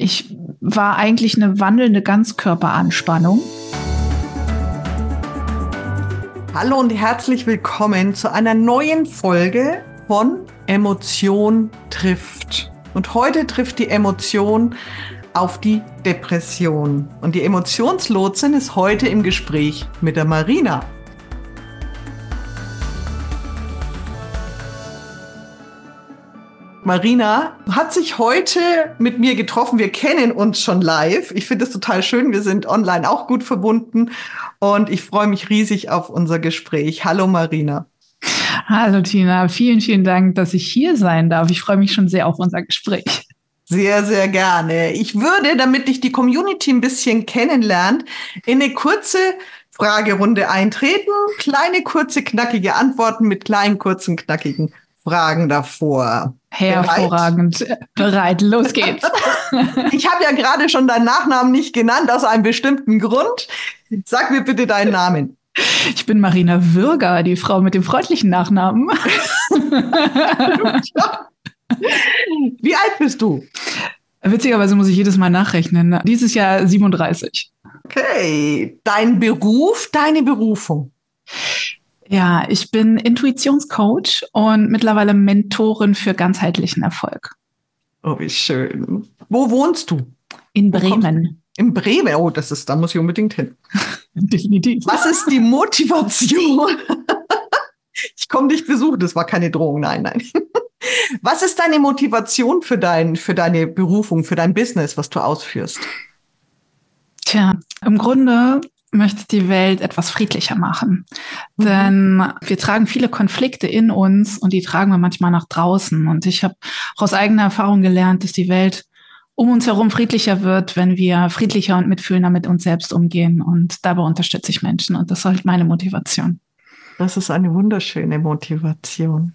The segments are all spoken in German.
Ich war eigentlich eine wandelnde Ganzkörperanspannung. Hallo und herzlich willkommen zu einer neuen Folge von Emotion trifft. Und heute trifft die Emotion auf die Depression. Und die Emotionslotsin ist heute im Gespräch mit der Marina. Marina hat sich heute mit mir getroffen. Wir kennen uns schon live. Ich finde es total schön. Wir sind online auch gut verbunden und ich freue mich riesig auf unser Gespräch. Hallo Marina. Hallo Tina, vielen, vielen Dank, dass ich hier sein darf. Ich freue mich schon sehr auf unser Gespräch. Sehr, sehr gerne. Ich würde, damit ich die Community ein bisschen kennenlernt, in eine kurze Fragerunde eintreten. Kleine, kurze, knackige Antworten mit kleinen, kurzen, knackigen Fragen davor. Hervorragend. Bereit, los geht's. ich habe ja gerade schon deinen Nachnamen nicht genannt, aus einem bestimmten Grund. Sag mir bitte deinen Namen. Ich bin Marina Würger, die Frau mit dem freundlichen Nachnamen. Wie alt bist du? Witzigerweise muss ich jedes Mal nachrechnen. Dieses Jahr 37. Okay. Dein Beruf, deine Berufung? Ja, ich bin Intuitionscoach und mittlerweile Mentorin für ganzheitlichen Erfolg. Oh, wie schön. Wo wohnst du? In Bremen. In Bremen? Oh, das ist, da muss ich unbedingt hin. Definitiv. Was ist die Motivation? ich komme dich besuchen, das war keine Drohung, nein, nein. Was ist deine Motivation für, dein, für deine Berufung, für dein Business, was du ausführst? Tja, im Grunde möchte die Welt etwas friedlicher machen. Mhm. Denn wir tragen viele Konflikte in uns und die tragen wir manchmal nach draußen. Und ich habe aus eigener Erfahrung gelernt, dass die Welt um uns herum friedlicher wird, wenn wir friedlicher und mitfühlender mit uns selbst umgehen. Und dabei unterstütze ich Menschen. Und das ist halt meine Motivation. Das ist eine wunderschöne Motivation.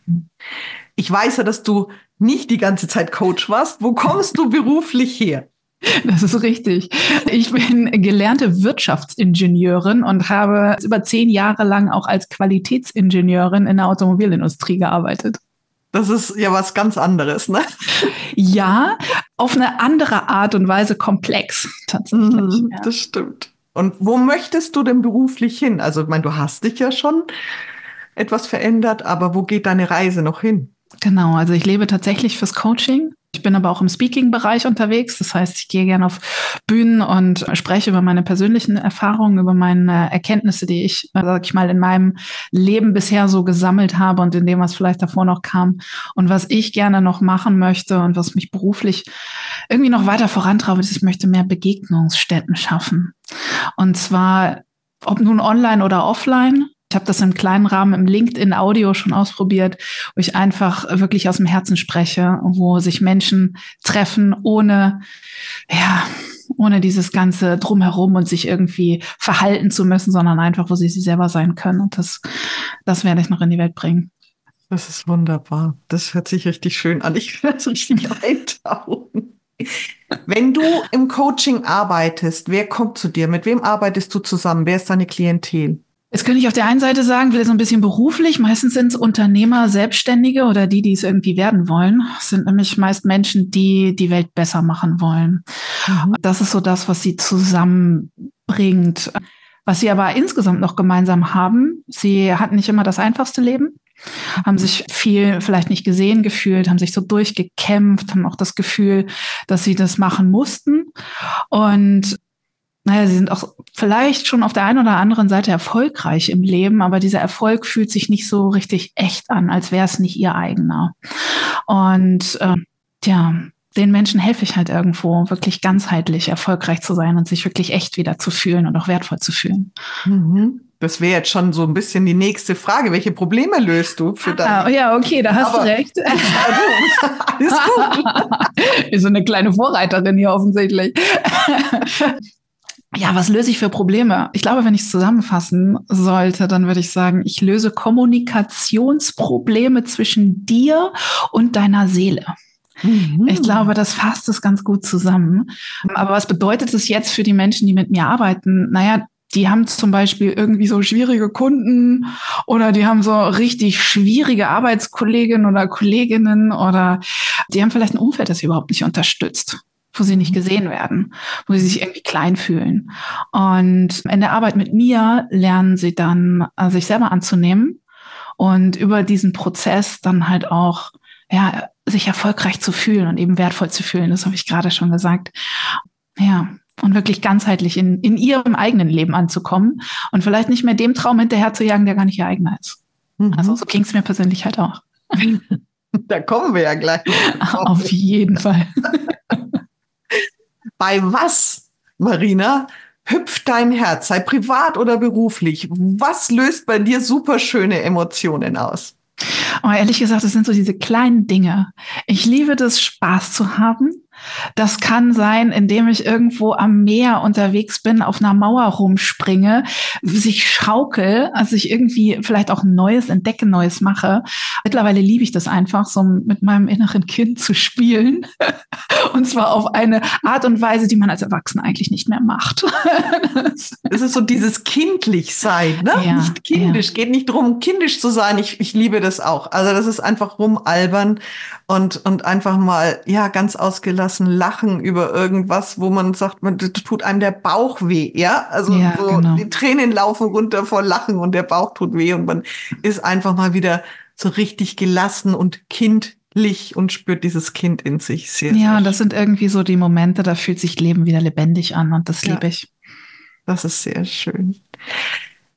Ich weiß ja, dass du nicht die ganze Zeit Coach warst. Wo kommst du beruflich her? Das ist richtig. Ich bin gelernte Wirtschaftsingenieurin und habe über zehn Jahre lang auch als Qualitätsingenieurin in der Automobilindustrie gearbeitet. Das ist ja was ganz anderes, ne? Ja, auf eine andere Art und Weise komplex, tatsächlich. Mhm, ja. Das stimmt. Und wo möchtest du denn beruflich hin? Also, ich meine, du hast dich ja schon etwas verändert, aber wo geht deine Reise noch hin? Genau, also ich lebe tatsächlich fürs Coaching ich bin aber auch im Speaking-Bereich unterwegs. Das heißt, ich gehe gerne auf Bühnen und spreche über meine persönlichen Erfahrungen, über meine Erkenntnisse, die ich, sag ich mal, in meinem Leben bisher so gesammelt habe und in dem, was vielleicht davor noch kam und was ich gerne noch machen möchte und was mich beruflich irgendwie noch weiter vorantreibt, ist, ich möchte mehr Begegnungsstätten schaffen. Und zwar, ob nun online oder offline, ich habe das im kleinen Rahmen im LinkedIn-Audio schon ausprobiert, wo ich einfach wirklich aus dem Herzen spreche, wo sich Menschen treffen, ohne, ja, ohne dieses ganze Drumherum und sich irgendwie verhalten zu müssen, sondern einfach, wo sie sie selber sein können. Und das, das werde ich noch in die Welt bringen. Das ist wunderbar. Das hört sich richtig schön an. Ich werde es richtig eintauchen. Wenn du im Coaching arbeitest, wer kommt zu dir? Mit wem arbeitest du zusammen? Wer ist deine Klientel? Jetzt könnte ich auf der einen Seite sagen, vielleicht so ein bisschen beruflich. Meistens sind es Unternehmer, Selbstständige oder die, die es irgendwie werden wollen. Es sind nämlich meist Menschen, die die Welt besser machen wollen. Mhm. Das ist so das, was sie zusammenbringt. Was sie aber insgesamt noch gemeinsam haben, sie hatten nicht immer das einfachste Leben, haben sich viel vielleicht nicht gesehen gefühlt, haben sich so durchgekämpft, haben auch das Gefühl, dass sie das machen mussten. Und naja, sie sind auch vielleicht schon auf der einen oder anderen Seite erfolgreich im Leben, aber dieser Erfolg fühlt sich nicht so richtig echt an, als wäre es nicht ihr eigener. Und äh, ja, den Menschen helfe ich halt irgendwo, wirklich ganzheitlich erfolgreich zu sein und sich wirklich echt wieder zu fühlen und auch wertvoll zu fühlen. Mhm. Das wäre jetzt schon so ein bisschen die nächste Frage. Welche Probleme löst du für dein? Ah, ja, okay, da hast Aber, du recht. Alles gut. Ist so eine kleine Vorreiterin hier offensichtlich. Ja, was löse ich für Probleme? Ich glaube, wenn ich es zusammenfassen sollte, dann würde ich sagen, ich löse Kommunikationsprobleme zwischen dir und deiner Seele. Mhm. Ich glaube, das fasst es ganz gut zusammen. Aber was bedeutet es jetzt für die Menschen, die mit mir arbeiten? Naja, die haben zum Beispiel irgendwie so schwierige Kunden oder die haben so richtig schwierige Arbeitskolleginnen oder Kolleginnen oder die haben vielleicht ein Umfeld, das sie überhaupt nicht unterstützt. Wo sie nicht mhm. gesehen werden, wo sie sich irgendwie klein fühlen. Und in der Arbeit mit mir lernen sie dann, äh, sich selber anzunehmen und über diesen Prozess dann halt auch, ja, sich erfolgreich zu fühlen und eben wertvoll zu fühlen. Das habe ich gerade schon gesagt. Ja, und wirklich ganzheitlich in, in ihrem eigenen Leben anzukommen und vielleicht nicht mehr dem Traum hinterher zu jagen, der gar nicht ihr eigener ist. Mhm. Also so ging es mir persönlich halt auch. Da kommen wir ja gleich. Auf jeden Fall. Bei was, Marina, hüpft dein Herz, sei privat oder beruflich? Was löst bei dir super schöne Emotionen aus? Aber ehrlich gesagt, das sind so diese kleinen Dinge. Ich liebe das, Spaß zu haben. Das kann sein, indem ich irgendwo am Meer unterwegs bin, auf einer Mauer rumspringe, sich schaukel, also ich irgendwie vielleicht auch Neues entdecke, Neues mache. Mittlerweile liebe ich das einfach, so mit meinem inneren Kind zu spielen. Und zwar auf eine Art und Weise, die man als Erwachsener eigentlich nicht mehr macht. Es ist so dieses kindlich sein, ne? Ja, nicht kindisch. Ja. Geht nicht darum, kindisch zu sein. Ich, ich liebe das auch. Also das ist einfach rumalbern und, und einfach mal, ja, ganz ausgelassen lachen über irgendwas, wo man sagt, man, das tut einem der Bauch weh, ja? Also ja, so genau. die Tränen laufen runter vor Lachen und der Bauch tut weh und man ist einfach mal wieder so richtig gelassen und kindlich und spürt dieses Kind in sich sehr. Ja, sehr das sind irgendwie so die Momente, da fühlt sich Leben wieder lebendig an und das ja, liebe ich. Das ist sehr schön.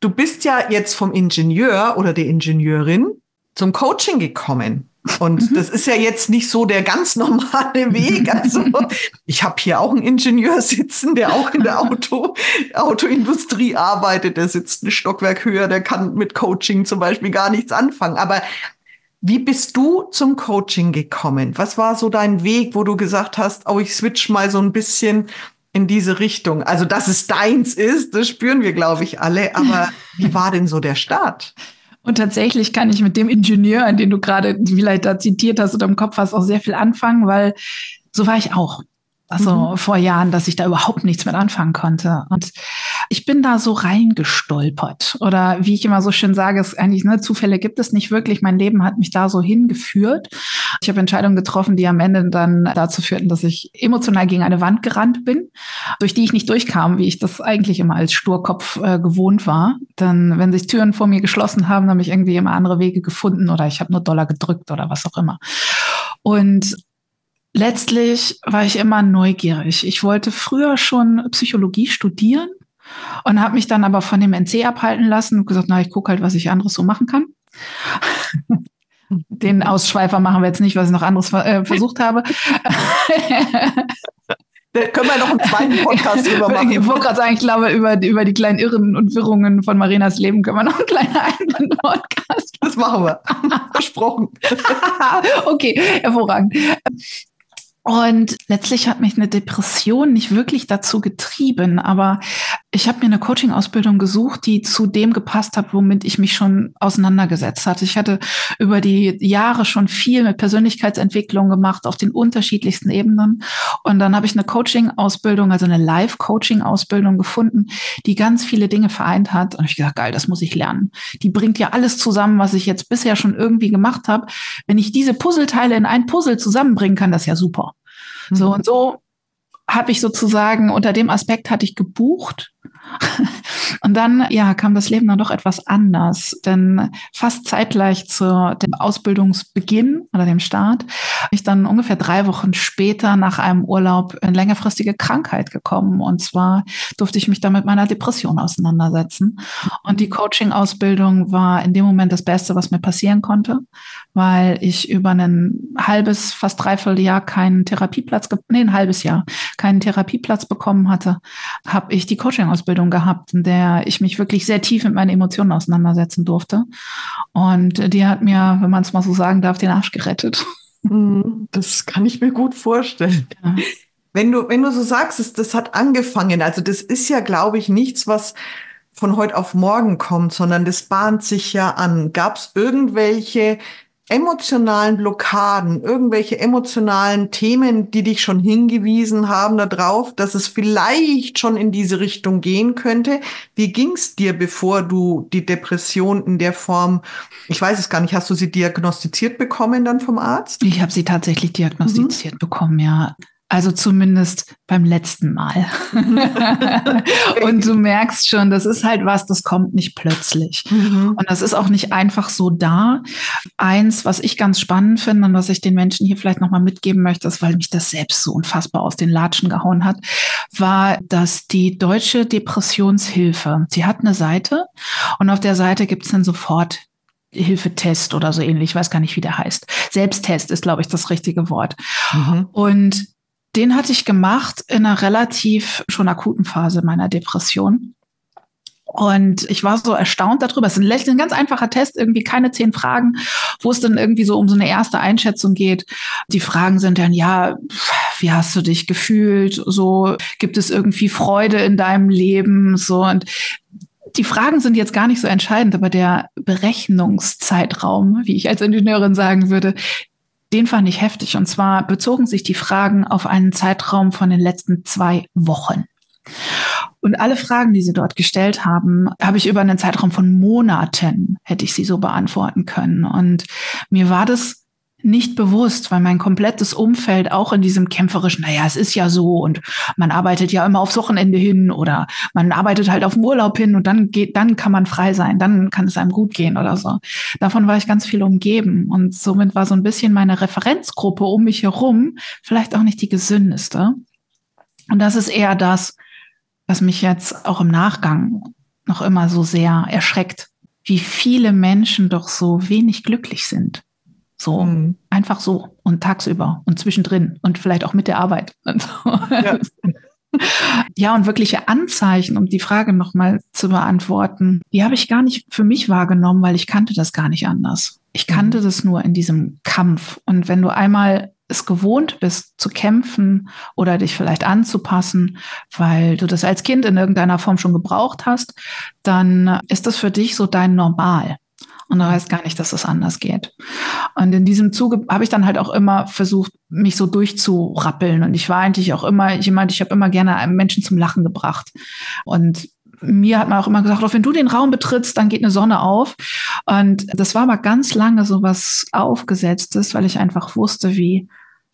Du bist ja jetzt vom Ingenieur oder der Ingenieurin zum Coaching gekommen. Und mhm. das ist ja jetzt nicht so der ganz normale Weg. Also ich habe hier auch einen Ingenieur sitzen, der auch in der Auto, Autoindustrie arbeitet. Der sitzt ein Stockwerk höher, der kann mit Coaching zum Beispiel gar nichts anfangen. Aber wie bist du zum Coaching gekommen? Was war so dein Weg, wo du gesagt hast, oh, ich switch mal so ein bisschen in diese Richtung? Also, dass es deins ist, das spüren wir, glaube ich, alle. Aber wie war denn so der Start? Und tatsächlich kann ich mit dem Ingenieur, an den du gerade vielleicht da zitiert hast oder im Kopf hast, auch sehr viel anfangen, weil so war ich auch. Also mhm. vor Jahren, dass ich da überhaupt nichts mit anfangen konnte. Und ich bin da so reingestolpert. Oder wie ich immer so schön sage, ist eigentlich, ne, Zufälle gibt es nicht wirklich. Mein Leben hat mich da so hingeführt. Ich habe Entscheidungen getroffen, die am Ende dann dazu führten, dass ich emotional gegen eine Wand gerannt bin, durch die ich nicht durchkam, wie ich das eigentlich immer als Sturkopf äh, gewohnt war. Dann, wenn sich Türen vor mir geschlossen haben, habe ich irgendwie immer andere Wege gefunden oder ich habe nur Dollar gedrückt oder was auch immer. Und letztlich war ich immer neugierig. Ich wollte früher schon Psychologie studieren und habe mich dann aber von dem NC abhalten lassen und gesagt, na, ich gucke halt, was ich anderes so machen kann. Den Ausschweifer machen wir jetzt nicht, was ich noch anderes äh, versucht habe. Da können wir noch einen zweiten Podcast drüber machen. Ich wollte gerade sagen, ich glaube, über, über die kleinen Irren und Wirrungen von Marinas Leben können wir noch einen kleinen eigenen Podcast. Das machen wir. Versprochen. okay, hervorragend. Und letztlich hat mich eine Depression nicht wirklich dazu getrieben, aber ich habe mir eine Coaching-Ausbildung gesucht, die zu dem gepasst hat, womit ich mich schon auseinandergesetzt hatte. Ich hatte über die Jahre schon viel mit Persönlichkeitsentwicklung gemacht auf den unterschiedlichsten Ebenen. Und dann habe ich eine Coaching-Ausbildung, also eine Live-Coaching-Ausbildung gefunden, die ganz viele Dinge vereint hat. Und ich gesagt, geil, das muss ich lernen. Die bringt ja alles zusammen, was ich jetzt bisher schon irgendwie gemacht habe. Wenn ich diese Puzzleteile in ein Puzzle zusammenbringen kann, das ist ja super. So mhm. und so habe ich sozusagen unter dem Aspekt hatte ich gebucht und dann, ja, kam das Leben dann doch etwas anders. Denn fast zeitgleich zu dem Ausbildungsbeginn oder dem Start, ich dann ungefähr drei Wochen später nach einem Urlaub in längerfristige Krankheit gekommen. Und zwar durfte ich mich dann mit meiner Depression auseinandersetzen. Und die Coaching-Ausbildung war in dem Moment das Beste, was mir passieren konnte, weil ich über ein halbes, fast dreiviertel Jahr keinen Therapieplatz, nee, ein halbes Jahr keinen Therapieplatz bekommen hatte, habe ich die Coaching-Ausbildung Ausbildung gehabt, in der ich mich wirklich sehr tief mit meinen Emotionen auseinandersetzen durfte. Und die hat mir, wenn man es mal so sagen darf, den Arsch gerettet. Mhm, das kann ich mir gut vorstellen. Ja. Wenn du, wenn du so sagst, das hat angefangen, also das ist ja, glaube ich, nichts, was von heute auf morgen kommt, sondern das bahnt sich ja an. Gab es irgendwelche emotionalen Blockaden, irgendwelche emotionalen Themen, die dich schon hingewiesen haben darauf, dass es vielleicht schon in diese Richtung gehen könnte. Wie ging es dir, bevor du die Depression in der Form, ich weiß es gar nicht, hast du sie diagnostiziert bekommen dann vom Arzt? Ich habe sie tatsächlich diagnostiziert mhm. bekommen, ja. Also zumindest beim letzten Mal. und du merkst schon, das ist halt was, das kommt nicht plötzlich. Mhm. Und das ist auch nicht einfach so da. Eins, was ich ganz spannend finde und was ich den Menschen hier vielleicht nochmal mitgeben möchte, ist, weil mich das selbst so unfassbar aus den Latschen gehauen hat, war, dass die Deutsche Depressionshilfe, sie hat eine Seite und auf der Seite gibt es dann sofort Hilfetest oder so ähnlich, ich weiß gar nicht, wie der heißt. Selbsttest ist, glaube ich, das richtige Wort. Mhm. Und den hatte ich gemacht in einer relativ schon akuten Phase meiner Depression. Und ich war so erstaunt darüber. Es ist ein ganz einfacher Test, irgendwie keine zehn Fragen, wo es dann irgendwie so um so eine erste Einschätzung geht. Die Fragen sind dann, ja, wie hast du dich gefühlt? So, gibt es irgendwie Freude in deinem Leben? So, und die Fragen sind jetzt gar nicht so entscheidend, aber der Berechnungszeitraum, wie ich als Ingenieurin sagen würde, den fand ich heftig. Und zwar bezogen sich die Fragen auf einen Zeitraum von den letzten zwei Wochen. Und alle Fragen, die sie dort gestellt haben, habe ich über einen Zeitraum von Monaten, hätte ich sie so beantworten können. Und mir war das nicht bewusst, weil mein komplettes Umfeld auch in diesem kämpferischen, naja, es ist ja so und man arbeitet ja immer aufs Wochenende hin oder man arbeitet halt auf den Urlaub hin und dann geht, dann kann man frei sein, dann kann es einem gut gehen oder so. Davon war ich ganz viel umgeben und somit war so ein bisschen meine Referenzgruppe um mich herum vielleicht auch nicht die gesündeste. Und das ist eher das, was mich jetzt auch im Nachgang noch immer so sehr erschreckt, wie viele Menschen doch so wenig glücklich sind so, mhm. einfach so und tagsüber und zwischendrin und vielleicht auch mit der Arbeit. Und so. ja. ja, und wirkliche Anzeichen, um die Frage nochmal zu beantworten, die habe ich gar nicht für mich wahrgenommen, weil ich kannte das gar nicht anders. Ich kannte mhm. das nur in diesem Kampf. Und wenn du einmal es gewohnt bist zu kämpfen oder dich vielleicht anzupassen, weil du das als Kind in irgendeiner Form schon gebraucht hast, dann ist das für dich so dein Normal und du weißt gar nicht, dass das anders geht. Und in diesem Zuge habe ich dann halt auch immer versucht, mich so durchzurappeln. Und ich war eigentlich auch immer jemand, ich habe immer gerne Menschen zum Lachen gebracht. Und mir hat man auch immer gesagt, oh, wenn du den Raum betrittst, dann geht eine Sonne auf. Und das war aber ganz lange so was Aufgesetztes, weil ich einfach wusste, wie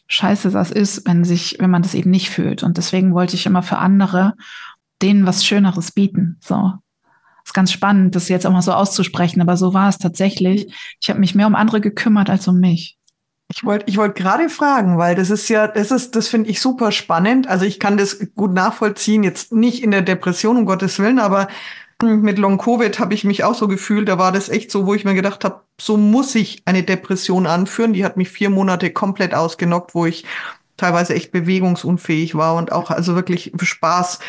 scheiße das ist, wenn sich, wenn man das eben nicht fühlt. Und deswegen wollte ich immer für andere denen was Schöneres bieten. So ist ganz spannend, das jetzt auch mal so auszusprechen, aber so war es tatsächlich. Ich habe mich mehr um andere gekümmert als um mich. Ich wollte ich wollte gerade fragen, weil das ist ja, das ist, das finde ich super spannend. Also ich kann das gut nachvollziehen, jetzt nicht in der Depression, um Gottes Willen, aber mit Long Covid habe ich mich auch so gefühlt. Da war das echt so, wo ich mir gedacht habe, so muss ich eine Depression anführen. Die hat mich vier Monate komplett ausgenockt, wo ich teilweise echt bewegungsunfähig war und auch also wirklich Spaß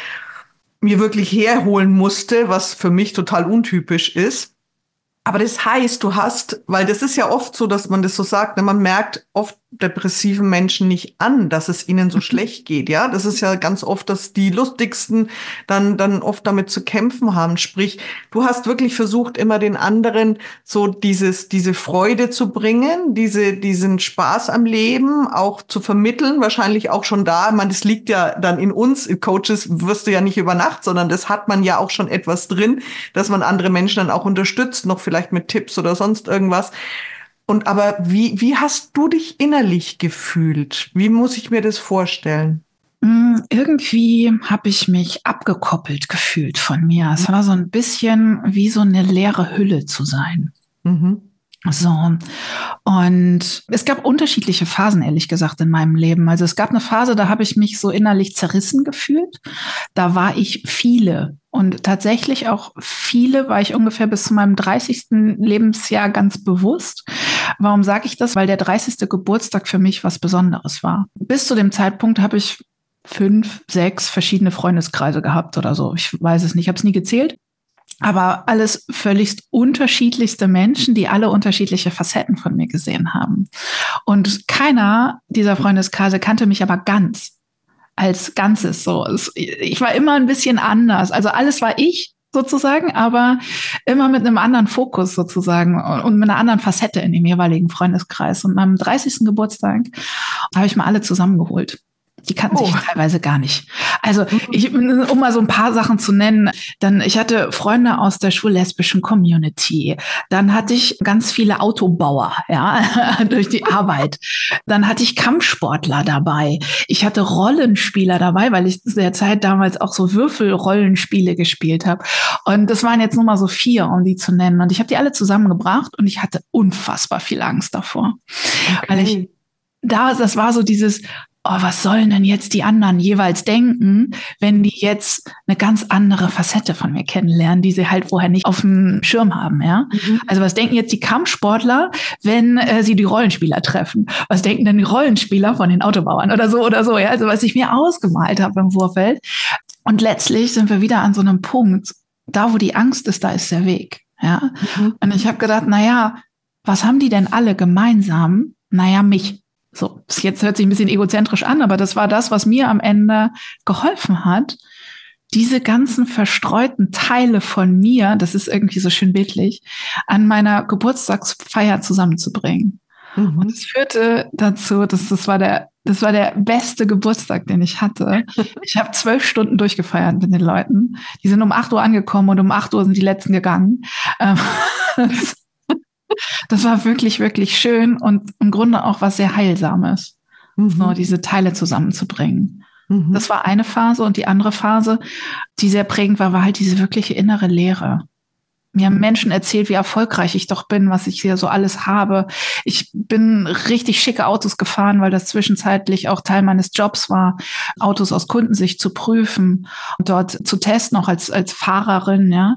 mir wirklich herholen musste, was für mich total untypisch ist. Aber das heißt, du hast, weil das ist ja oft so, dass man das so sagt, ne, man merkt oft depressiven Menschen nicht an, dass es ihnen so mhm. schlecht geht. Ja, das ist ja ganz oft, dass die lustigsten dann, dann oft damit zu kämpfen haben. Sprich, du hast wirklich versucht, immer den anderen so dieses, diese Freude zu bringen, diese, diesen Spaß am Leben auch zu vermitteln. Wahrscheinlich auch schon da. Man, das liegt ja dann in uns. Coaches wirst du ja nicht über Nacht, sondern das hat man ja auch schon etwas drin, dass man andere Menschen dann auch unterstützt, noch vielleicht mit Tipps oder sonst irgendwas. Und aber wie, wie hast du dich innerlich gefühlt? Wie muss ich mir das vorstellen? Mm, irgendwie habe ich mich abgekoppelt gefühlt von mir. Es war so ein bisschen wie so eine leere Hülle zu sein. Mhm. So. Und es gab unterschiedliche Phasen, ehrlich gesagt, in meinem Leben. Also es gab eine Phase, da habe ich mich so innerlich zerrissen gefühlt. Da war ich viele und tatsächlich auch viele war ich ungefähr bis zu meinem 30. Lebensjahr ganz bewusst. Warum sage ich das? Weil der 30. Geburtstag für mich was Besonderes war. Bis zu dem Zeitpunkt habe ich fünf, sechs verschiedene Freundeskreise gehabt oder so. Ich weiß es nicht, ich habe es nie gezählt. Aber alles völligst unterschiedlichste Menschen, die alle unterschiedliche Facetten von mir gesehen haben. Und keiner dieser Freundeskreise kannte mich aber ganz als Ganzes. So, ich war immer ein bisschen anders. Also alles war ich sozusagen, aber immer mit einem anderen Fokus sozusagen und mit einer anderen Facette in dem jeweiligen Freundeskreis. Und meinem 30. Geburtstag habe ich mal alle zusammengeholt. Die kannten oh. sich teilweise gar nicht. Also, ich, um mal so ein paar Sachen zu nennen, dann, ich hatte Freunde aus der schwul-lesbischen Community. Dann hatte ich ganz viele Autobauer, ja, durch die Arbeit. Dann hatte ich Kampfsportler dabei. Ich hatte Rollenspieler dabei, weil ich zu der Zeit damals auch so Würfelrollenspiele gespielt habe. Und das waren jetzt nur mal so vier, um die zu nennen. Und ich habe die alle zusammengebracht und ich hatte unfassbar viel Angst davor. Okay. Weil ich da, das war so dieses, oh, was sollen denn jetzt die anderen jeweils denken, wenn die jetzt eine ganz andere Facette von mir kennenlernen, die sie halt vorher nicht auf dem Schirm haben, ja? Mhm. Also was denken jetzt die Kampfsportler, wenn äh, sie die Rollenspieler treffen? Was denken denn die Rollenspieler von den Autobauern oder so oder so, ja? Also was ich mir ausgemalt habe im Vorfeld. Und letztlich sind wir wieder an so einem Punkt, da wo die Angst ist, da ist der Weg, ja? Mhm. Und ich habe gedacht, na ja, was haben die denn alle gemeinsam? Naja, mich. So, jetzt hört sich ein bisschen egozentrisch an, aber das war das, was mir am Ende geholfen hat, diese ganzen verstreuten Teile von mir, das ist irgendwie so schön bildlich, an meiner Geburtstagsfeier zusammenzubringen. Mhm. Und es führte dazu, dass das war der, das war der beste Geburtstag, den ich hatte. Ich habe zwölf Stunden durchgefeiert mit den Leuten. Die sind um acht Uhr angekommen und um acht Uhr sind die letzten gegangen. Ähm, das war wirklich, wirklich schön und im Grunde auch was sehr Heilsames, mhm. so diese Teile zusammenzubringen. Mhm. Das war eine Phase und die andere Phase, die sehr prägend war, war halt diese wirkliche innere Leere. Mir haben Menschen erzählt, wie erfolgreich ich doch bin, was ich hier so alles habe. Ich bin richtig schicke Autos gefahren, weil das zwischenzeitlich auch Teil meines Jobs war, Autos aus Kundensicht zu prüfen und dort zu testen, auch als, als Fahrerin, ja,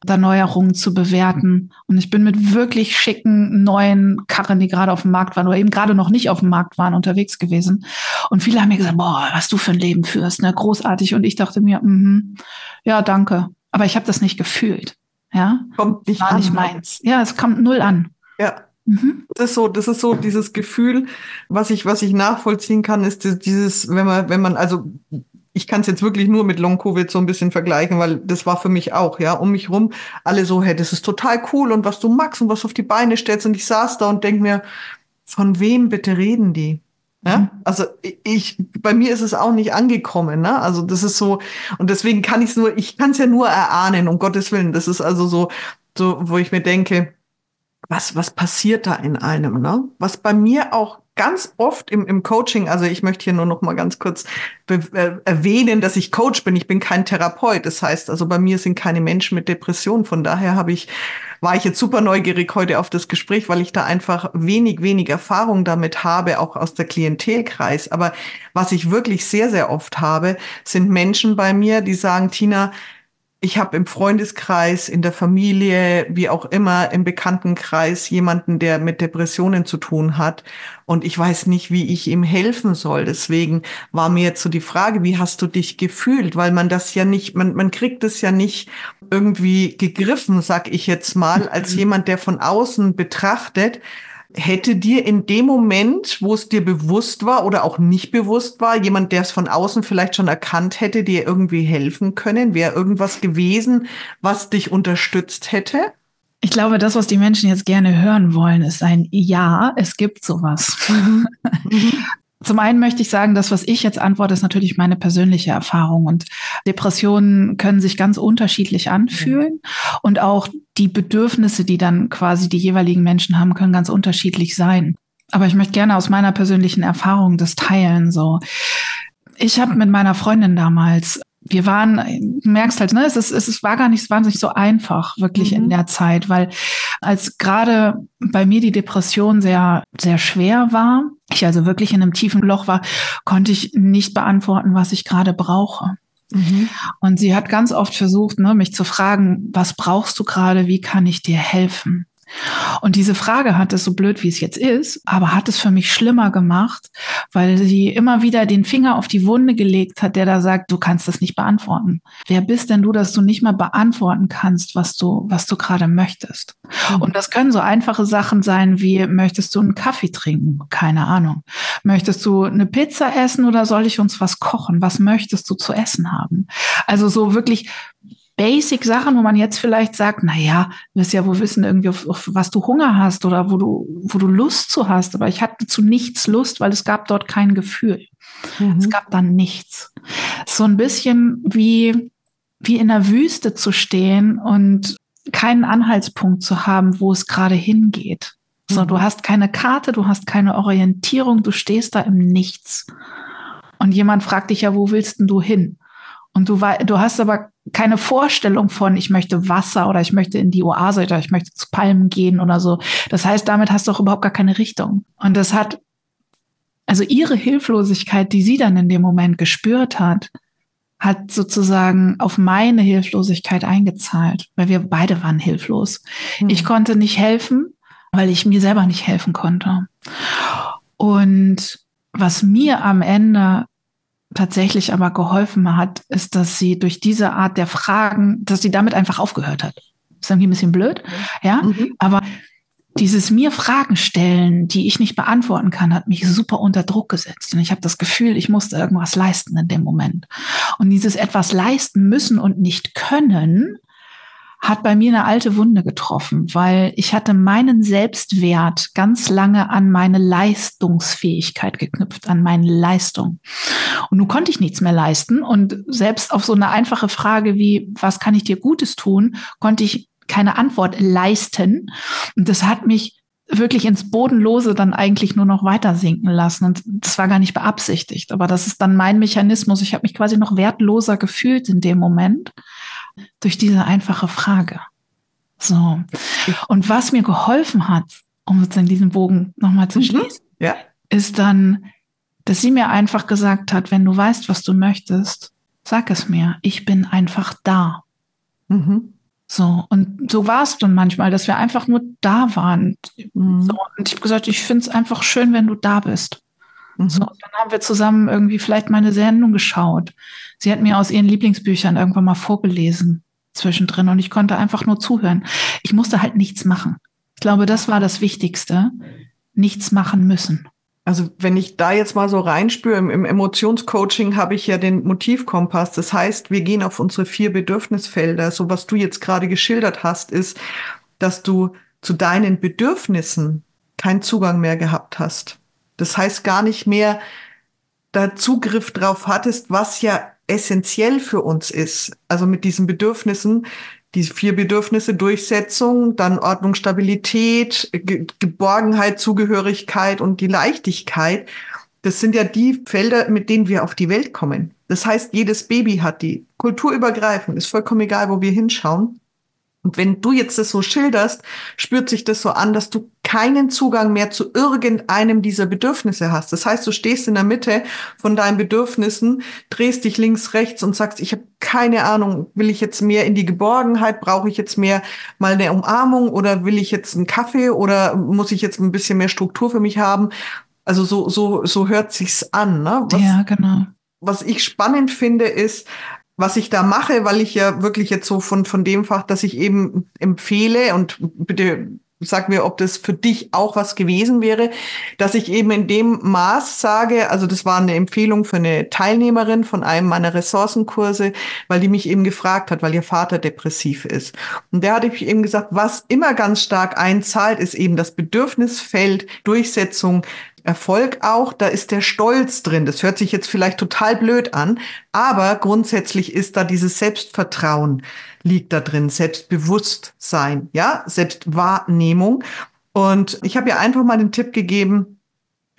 da Neuerungen zu bewerten. Und ich bin mit wirklich schicken neuen Karren, die gerade auf dem Markt waren oder eben gerade noch nicht auf dem Markt waren, unterwegs gewesen. Und viele haben mir gesagt, boah, was du für ein Leben führst, ne, großartig. Und ich dachte mir, mm ja, danke. Aber ich habe das nicht gefühlt. Ja, kommt nicht war an. nicht meins. Ja, es kommt null an. Ja. Mhm. Das ist so, das ist so dieses Gefühl, was ich, was ich nachvollziehen kann, ist dieses, wenn man, wenn man, also ich kann es jetzt wirklich nur mit Long Covid so ein bisschen vergleichen, weil das war für mich auch, ja, um mich rum, alle so, hey, das ist total cool und was du magst und was du auf die Beine stellst und ich saß da und denk mir, von wem bitte reden die? Ja? Mhm. Also ich, bei mir ist es auch nicht angekommen. Ne? Also das ist so, und deswegen kann ich es nur, ich kann es ja nur erahnen, um Gottes Willen. Das ist also so, so, wo ich mir denke, was, was passiert da in einem? Ne? Was bei mir auch ganz oft im, im Coaching, also ich möchte hier nur noch mal ganz kurz äh, erwähnen, dass ich Coach bin. Ich bin kein Therapeut. Das heißt, also bei mir sind keine Menschen mit Depressionen. Von daher habe ich, war ich jetzt super neugierig heute auf das Gespräch, weil ich da einfach wenig, wenig Erfahrung damit habe, auch aus der Klientelkreis. Aber was ich wirklich sehr, sehr oft habe, sind Menschen bei mir, die sagen, Tina, ich habe im Freundeskreis, in der Familie, wie auch immer, im Bekanntenkreis jemanden, der mit Depressionen zu tun hat. Und ich weiß nicht, wie ich ihm helfen soll. Deswegen war mir jetzt so die Frage, wie hast du dich gefühlt? Weil man das ja nicht, man, man kriegt es ja nicht irgendwie gegriffen, sag ich jetzt mal, als mhm. jemand, der von außen betrachtet hätte dir in dem Moment, wo es dir bewusst war oder auch nicht bewusst war, jemand, der es von außen vielleicht schon erkannt hätte, dir irgendwie helfen können? Wäre irgendwas gewesen, was dich unterstützt hätte? Ich glaube, das, was die Menschen jetzt gerne hören wollen, ist ein Ja, es gibt sowas. Mhm. mhm. Zum einen möchte ich sagen, das, was ich jetzt antworte, ist natürlich meine persönliche Erfahrung. Und Depressionen können sich ganz unterschiedlich anfühlen. Und auch die Bedürfnisse, die dann quasi die jeweiligen Menschen haben, können ganz unterschiedlich sein. Aber ich möchte gerne aus meiner persönlichen Erfahrung das teilen. So, ich habe mit meiner Freundin damals wir waren, du merkst halt, ne, es, ist, es war gar nicht, nicht so einfach, wirklich mhm. in der Zeit, weil als gerade bei mir die Depression sehr, sehr schwer war, ich also wirklich in einem tiefen Loch war, konnte ich nicht beantworten, was ich gerade brauche. Mhm. Und sie hat ganz oft versucht, ne, mich zu fragen, was brauchst du gerade, wie kann ich dir helfen? Und diese Frage hat es so blöd, wie es jetzt ist, aber hat es für mich schlimmer gemacht, weil sie immer wieder den Finger auf die Wunde gelegt hat, der da sagt, du kannst das nicht beantworten. Wer bist denn du, dass du nicht mal beantworten kannst, was du, was du gerade möchtest? Mhm. Und das können so einfache Sachen sein wie, möchtest du einen Kaffee trinken? Keine Ahnung. Möchtest du eine Pizza essen oder soll ich uns was kochen? Was möchtest du zu essen haben? Also so wirklich basic Sachen, wo man jetzt vielleicht sagt, na ja, du wirst ja wohl wissen irgendwie, auf, auf, was du Hunger hast oder wo du, wo du Lust zu hast. Aber ich hatte zu nichts Lust, weil es gab dort kein Gefühl. Mhm. Es gab dann nichts. So ein bisschen wie, wie in der Wüste zu stehen und keinen Anhaltspunkt zu haben, wo es gerade hingeht. So, du mhm. hast keine Karte, du hast keine Orientierung, du stehst da im Nichts. Und jemand fragt dich ja, wo willst denn du hin? Und du, du hast aber keine Vorstellung von, ich möchte Wasser oder ich möchte in die Oase oder ich möchte zu Palmen gehen oder so. Das heißt, damit hast du auch überhaupt gar keine Richtung. Und das hat, also ihre Hilflosigkeit, die sie dann in dem Moment gespürt hat, hat sozusagen auf meine Hilflosigkeit eingezahlt, weil wir beide waren hilflos. Mhm. Ich konnte nicht helfen, weil ich mir selber nicht helfen konnte. Und was mir am Ende tatsächlich aber geholfen hat, ist, dass sie durch diese Art der Fragen, dass sie damit einfach aufgehört hat. ist irgendwie ein bisschen blöd, ja, mhm. aber dieses mir Fragen stellen, die ich nicht beantworten kann, hat mich super unter Druck gesetzt. Und ich habe das Gefühl, ich musste irgendwas leisten in dem Moment. Und dieses etwas leisten müssen und nicht können, hat bei mir eine alte Wunde getroffen, weil ich hatte meinen Selbstwert ganz lange an meine Leistungsfähigkeit geknüpft, an meine Leistung. Und nun konnte ich nichts mehr leisten. Und selbst auf so eine einfache Frage wie, was kann ich dir Gutes tun, konnte ich keine Antwort leisten. Und das hat mich wirklich ins Bodenlose dann eigentlich nur noch weiter sinken lassen. Und das war gar nicht beabsichtigt. Aber das ist dann mein Mechanismus. Ich habe mich quasi noch wertloser gefühlt in dem Moment durch diese einfache Frage. So. Und was mir geholfen hat, um sozusagen diesen Bogen nochmal zu mhm. schließen, mhm. ja. ist dann, dass sie mir einfach gesagt hat, wenn du weißt, was du möchtest, sag es mir. Ich bin einfach da. Mhm. So, und so war es dann manchmal, dass wir einfach nur da waren. Mhm. So, und ich habe gesagt, ich finde es einfach schön, wenn du da bist. Mhm. So, dann haben wir zusammen irgendwie vielleicht meine Sendung geschaut. Sie hat mir aus ihren Lieblingsbüchern irgendwann mal vorgelesen zwischendrin und ich konnte einfach nur zuhören. Ich musste halt nichts machen. Ich glaube, das war das Wichtigste. Nichts machen müssen. Also wenn ich da jetzt mal so reinspüre, im, im Emotionscoaching habe ich ja den Motivkompass. Das heißt, wir gehen auf unsere vier Bedürfnisfelder. So was du jetzt gerade geschildert hast, ist, dass du zu deinen Bedürfnissen keinen Zugang mehr gehabt hast. Das heißt gar nicht mehr da Zugriff drauf hattest, was ja essentiell für uns ist. Also mit diesen Bedürfnissen, die vier Bedürfnisse, Durchsetzung, dann Ordnung, Stabilität, Ge Geborgenheit, Zugehörigkeit und die Leichtigkeit. Das sind ja die Felder, mit denen wir auf die Welt kommen. Das heißt, jedes Baby hat die. Kulturübergreifend, ist vollkommen egal, wo wir hinschauen. Und wenn du jetzt das so schilderst, spürt sich das so an, dass du keinen Zugang mehr zu irgendeinem dieser Bedürfnisse hast. Das heißt, du stehst in der Mitte von deinen Bedürfnissen, drehst dich links, rechts und sagst, ich habe keine Ahnung, will ich jetzt mehr in die Geborgenheit, brauche ich jetzt mehr mal eine Umarmung oder will ich jetzt einen Kaffee oder muss ich jetzt ein bisschen mehr Struktur für mich haben? Also so, so, so hört sich's an. Ne? Was, ja, genau. Was ich spannend finde, ist, was ich da mache, weil ich ja wirklich jetzt so von, von dem Fach, dass ich eben empfehle und bitte sag mir, ob das für dich auch was gewesen wäre, dass ich eben in dem Maß sage, also das war eine Empfehlung für eine Teilnehmerin von einem meiner Ressourcenkurse, weil die mich eben gefragt hat, weil ihr Vater depressiv ist. Und der hatte ich eben gesagt, was immer ganz stark einzahlt, ist eben das Bedürfnisfeld Durchsetzung Erfolg auch, da ist der Stolz drin. Das hört sich jetzt vielleicht total blöd an, aber grundsätzlich ist da dieses Selbstvertrauen liegt da drin, Selbstbewusstsein, ja, Selbstwahrnehmung. Und ich habe ihr einfach mal den Tipp gegeben,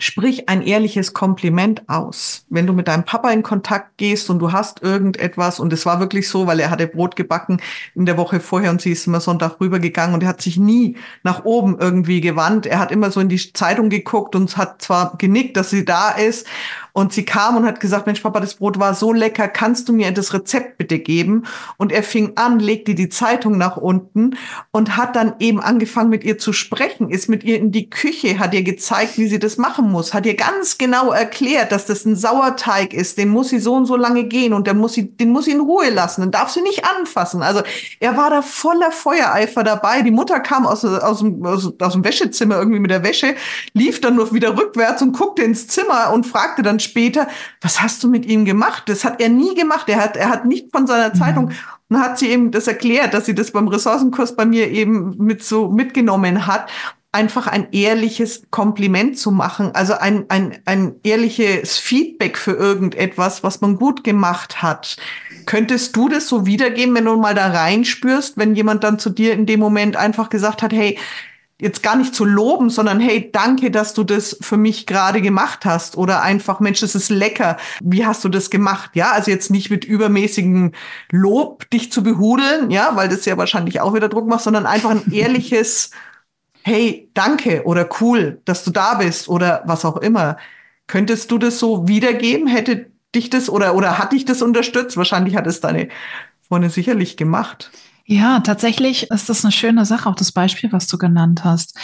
Sprich ein ehrliches Kompliment aus. Wenn du mit deinem Papa in Kontakt gehst und du hast irgendetwas, und es war wirklich so, weil er hatte Brot gebacken in der Woche vorher und sie ist immer Sonntag rübergegangen und er hat sich nie nach oben irgendwie gewandt. Er hat immer so in die Zeitung geguckt und hat zwar genickt, dass sie da ist und sie kam und hat gesagt, Mensch, Papa, das Brot war so lecker, kannst du mir das Rezept bitte geben? Und er fing an, legte die Zeitung nach unten und hat dann eben angefangen, mit ihr zu sprechen, ist mit ihr in die Küche, hat ihr gezeigt, wie sie das machen muss, hat ihr ganz genau erklärt, dass das ein Sauerteig ist, den muss sie so und so lange gehen und der muss sie, den muss sie in Ruhe lassen, den darf sie nicht anfassen. Also er war da voller Feuereifer dabei. Die Mutter kam aus, aus, aus, aus dem Wäschezimmer irgendwie mit der Wäsche, lief dann nur wieder rückwärts und guckte ins Zimmer und fragte dann später, was hast du mit ihm gemacht? Das hat er nie gemacht. Er hat, er hat nicht von seiner mhm. Zeitung. Und dann hat sie eben das erklärt, dass sie das beim Ressourcenkurs bei mir eben mit so mitgenommen hat einfach ein ehrliches Kompliment zu machen, also ein, ein, ein ehrliches Feedback für irgendetwas, was man gut gemacht hat. Könntest du das so wiedergeben, wenn du mal da reinspürst, wenn jemand dann zu dir in dem Moment einfach gesagt hat, hey, jetzt gar nicht zu loben, sondern hey, danke, dass du das für mich gerade gemacht hast oder einfach, Mensch, das ist lecker. Wie hast du das gemacht? Ja, also jetzt nicht mit übermäßigem Lob dich zu behudeln, ja, weil das ja wahrscheinlich auch wieder Druck macht, sondern einfach ein ehrliches hey, danke oder cool, dass du da bist oder was auch immer. Könntest du das so wiedergeben? Hätte dich das oder, oder hat dich das unterstützt? Wahrscheinlich hat es deine Freundin sicherlich gemacht. Ja, tatsächlich ist das eine schöne Sache, auch das Beispiel, was du genannt hast.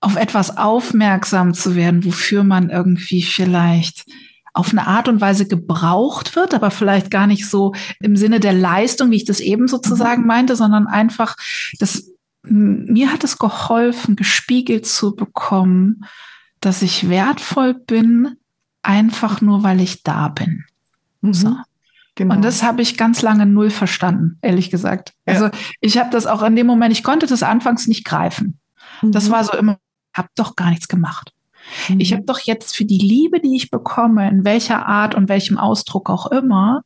Auf etwas aufmerksam zu werden, wofür man irgendwie vielleicht auf eine Art und Weise gebraucht wird, aber vielleicht gar nicht so im Sinne der Leistung, wie ich das eben sozusagen mhm. meinte, sondern einfach das mir hat es geholfen, gespiegelt zu bekommen, dass ich wertvoll bin, einfach nur weil ich da bin. Mhm. So. Genau. Und das habe ich ganz lange null verstanden, ehrlich gesagt. Ja. Also ich habe das auch in dem Moment, ich konnte das anfangs nicht greifen. Mhm. Das war so immer, habe doch gar nichts gemacht. Mhm. Ich habe doch jetzt für die Liebe, die ich bekomme, in welcher Art und welchem Ausdruck auch immer,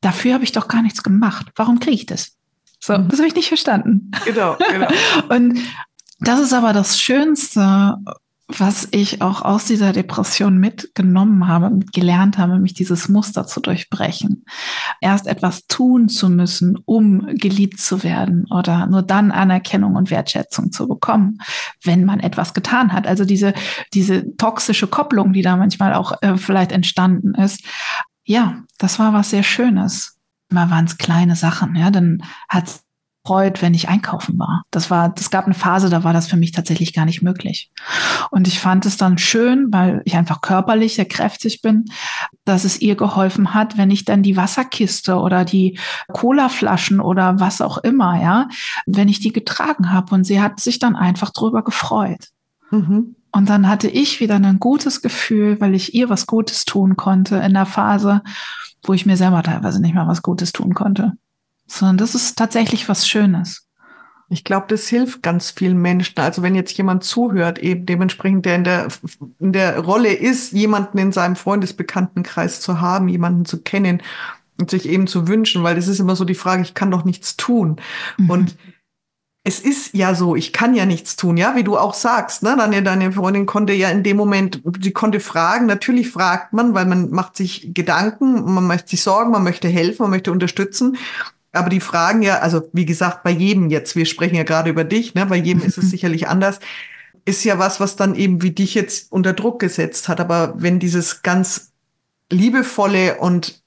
dafür habe ich doch gar nichts gemacht. Warum kriege ich das? So, mhm. das habe ich nicht verstanden. Genau, genau. Und das ist aber das Schönste, was ich auch aus dieser Depression mitgenommen habe, gelernt habe, mich dieses Muster zu durchbrechen. Erst etwas tun zu müssen, um geliebt zu werden oder nur dann Anerkennung und Wertschätzung zu bekommen, wenn man etwas getan hat. Also diese, diese toxische Kopplung, die da manchmal auch äh, vielleicht entstanden ist. Ja, das war was sehr Schönes mal waren es kleine Sachen, ja, dann hat freut, wenn ich einkaufen war. Das war, das gab eine Phase, da war das für mich tatsächlich gar nicht möglich. Und ich fand es dann schön, weil ich einfach körperlich sehr kräftig bin, dass es ihr geholfen hat, wenn ich dann die Wasserkiste oder die Colaflaschen oder was auch immer, ja, wenn ich die getragen habe und sie hat sich dann einfach drüber gefreut. Mhm. Und dann hatte ich wieder ein gutes Gefühl, weil ich ihr was Gutes tun konnte in der Phase, wo ich mir selber teilweise nicht mal was Gutes tun konnte. Sondern das ist tatsächlich was Schönes. Ich glaube, das hilft ganz vielen Menschen. Also wenn jetzt jemand zuhört, eben dementsprechend, der in der, in der Rolle ist, jemanden in seinem Freundesbekanntenkreis zu haben, jemanden zu kennen und sich eben zu wünschen, weil das ist immer so die Frage, ich kann doch nichts tun. Mhm. Und es ist ja so, ich kann ja nichts tun, ja, wie du auch sagst, ne? Deine, deine Freundin konnte ja in dem Moment, sie konnte fragen, natürlich fragt man, weil man macht sich Gedanken, man möchte sich sorgen, man möchte helfen, man möchte unterstützen. Aber die Fragen ja, also wie gesagt, bei jedem jetzt, wir sprechen ja gerade über dich, ne? bei jedem ist es sicherlich anders, ist ja was, was dann eben wie dich jetzt unter Druck gesetzt hat. Aber wenn dieses ganz liebevolle und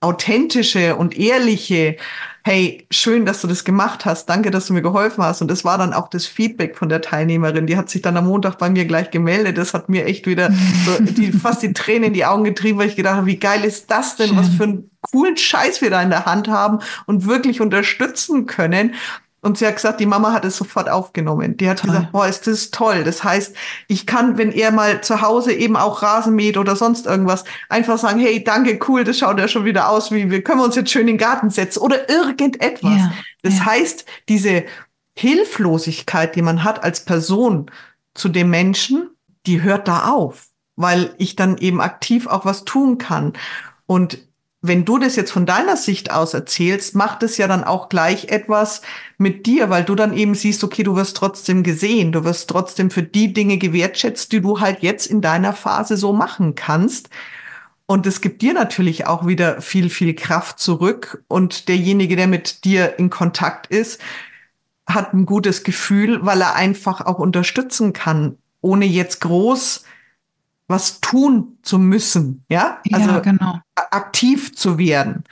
authentische und ehrliche hey, schön, dass du das gemacht hast, danke, dass du mir geholfen hast. Und das war dann auch das Feedback von der Teilnehmerin. Die hat sich dann am Montag bei mir gleich gemeldet. Das hat mir echt wieder so die, fast die Tränen in die Augen getrieben, weil ich gedacht habe, wie geil ist das denn, schön. was für einen coolen Scheiß wir da in der Hand haben und wirklich unterstützen können. Und sie hat gesagt, die Mama hat es sofort aufgenommen. Die hat toll. gesagt, boah, ist das toll. Das heißt, ich kann, wenn er mal zu Hause eben auch Rasen mäht oder sonst irgendwas, einfach sagen, hey, danke, cool, das schaut ja schon wieder aus, wie wir können wir uns jetzt schön in den Garten setzen oder irgendetwas. Ja, das ja. heißt, diese Hilflosigkeit, die man hat als Person zu dem Menschen, die hört da auf, weil ich dann eben aktiv auch was tun kann. Und wenn du das jetzt von deiner Sicht aus erzählst, macht es ja dann auch gleich etwas mit dir, weil du dann eben siehst, okay, du wirst trotzdem gesehen, du wirst trotzdem für die Dinge gewertschätzt, die du halt jetzt in deiner Phase so machen kannst. Und es gibt dir natürlich auch wieder viel, viel Kraft zurück. Und derjenige, der mit dir in Kontakt ist, hat ein gutes Gefühl, weil er einfach auch unterstützen kann, ohne jetzt groß was tun zu müssen, ja? Also ja, genau. aktiv zu werden.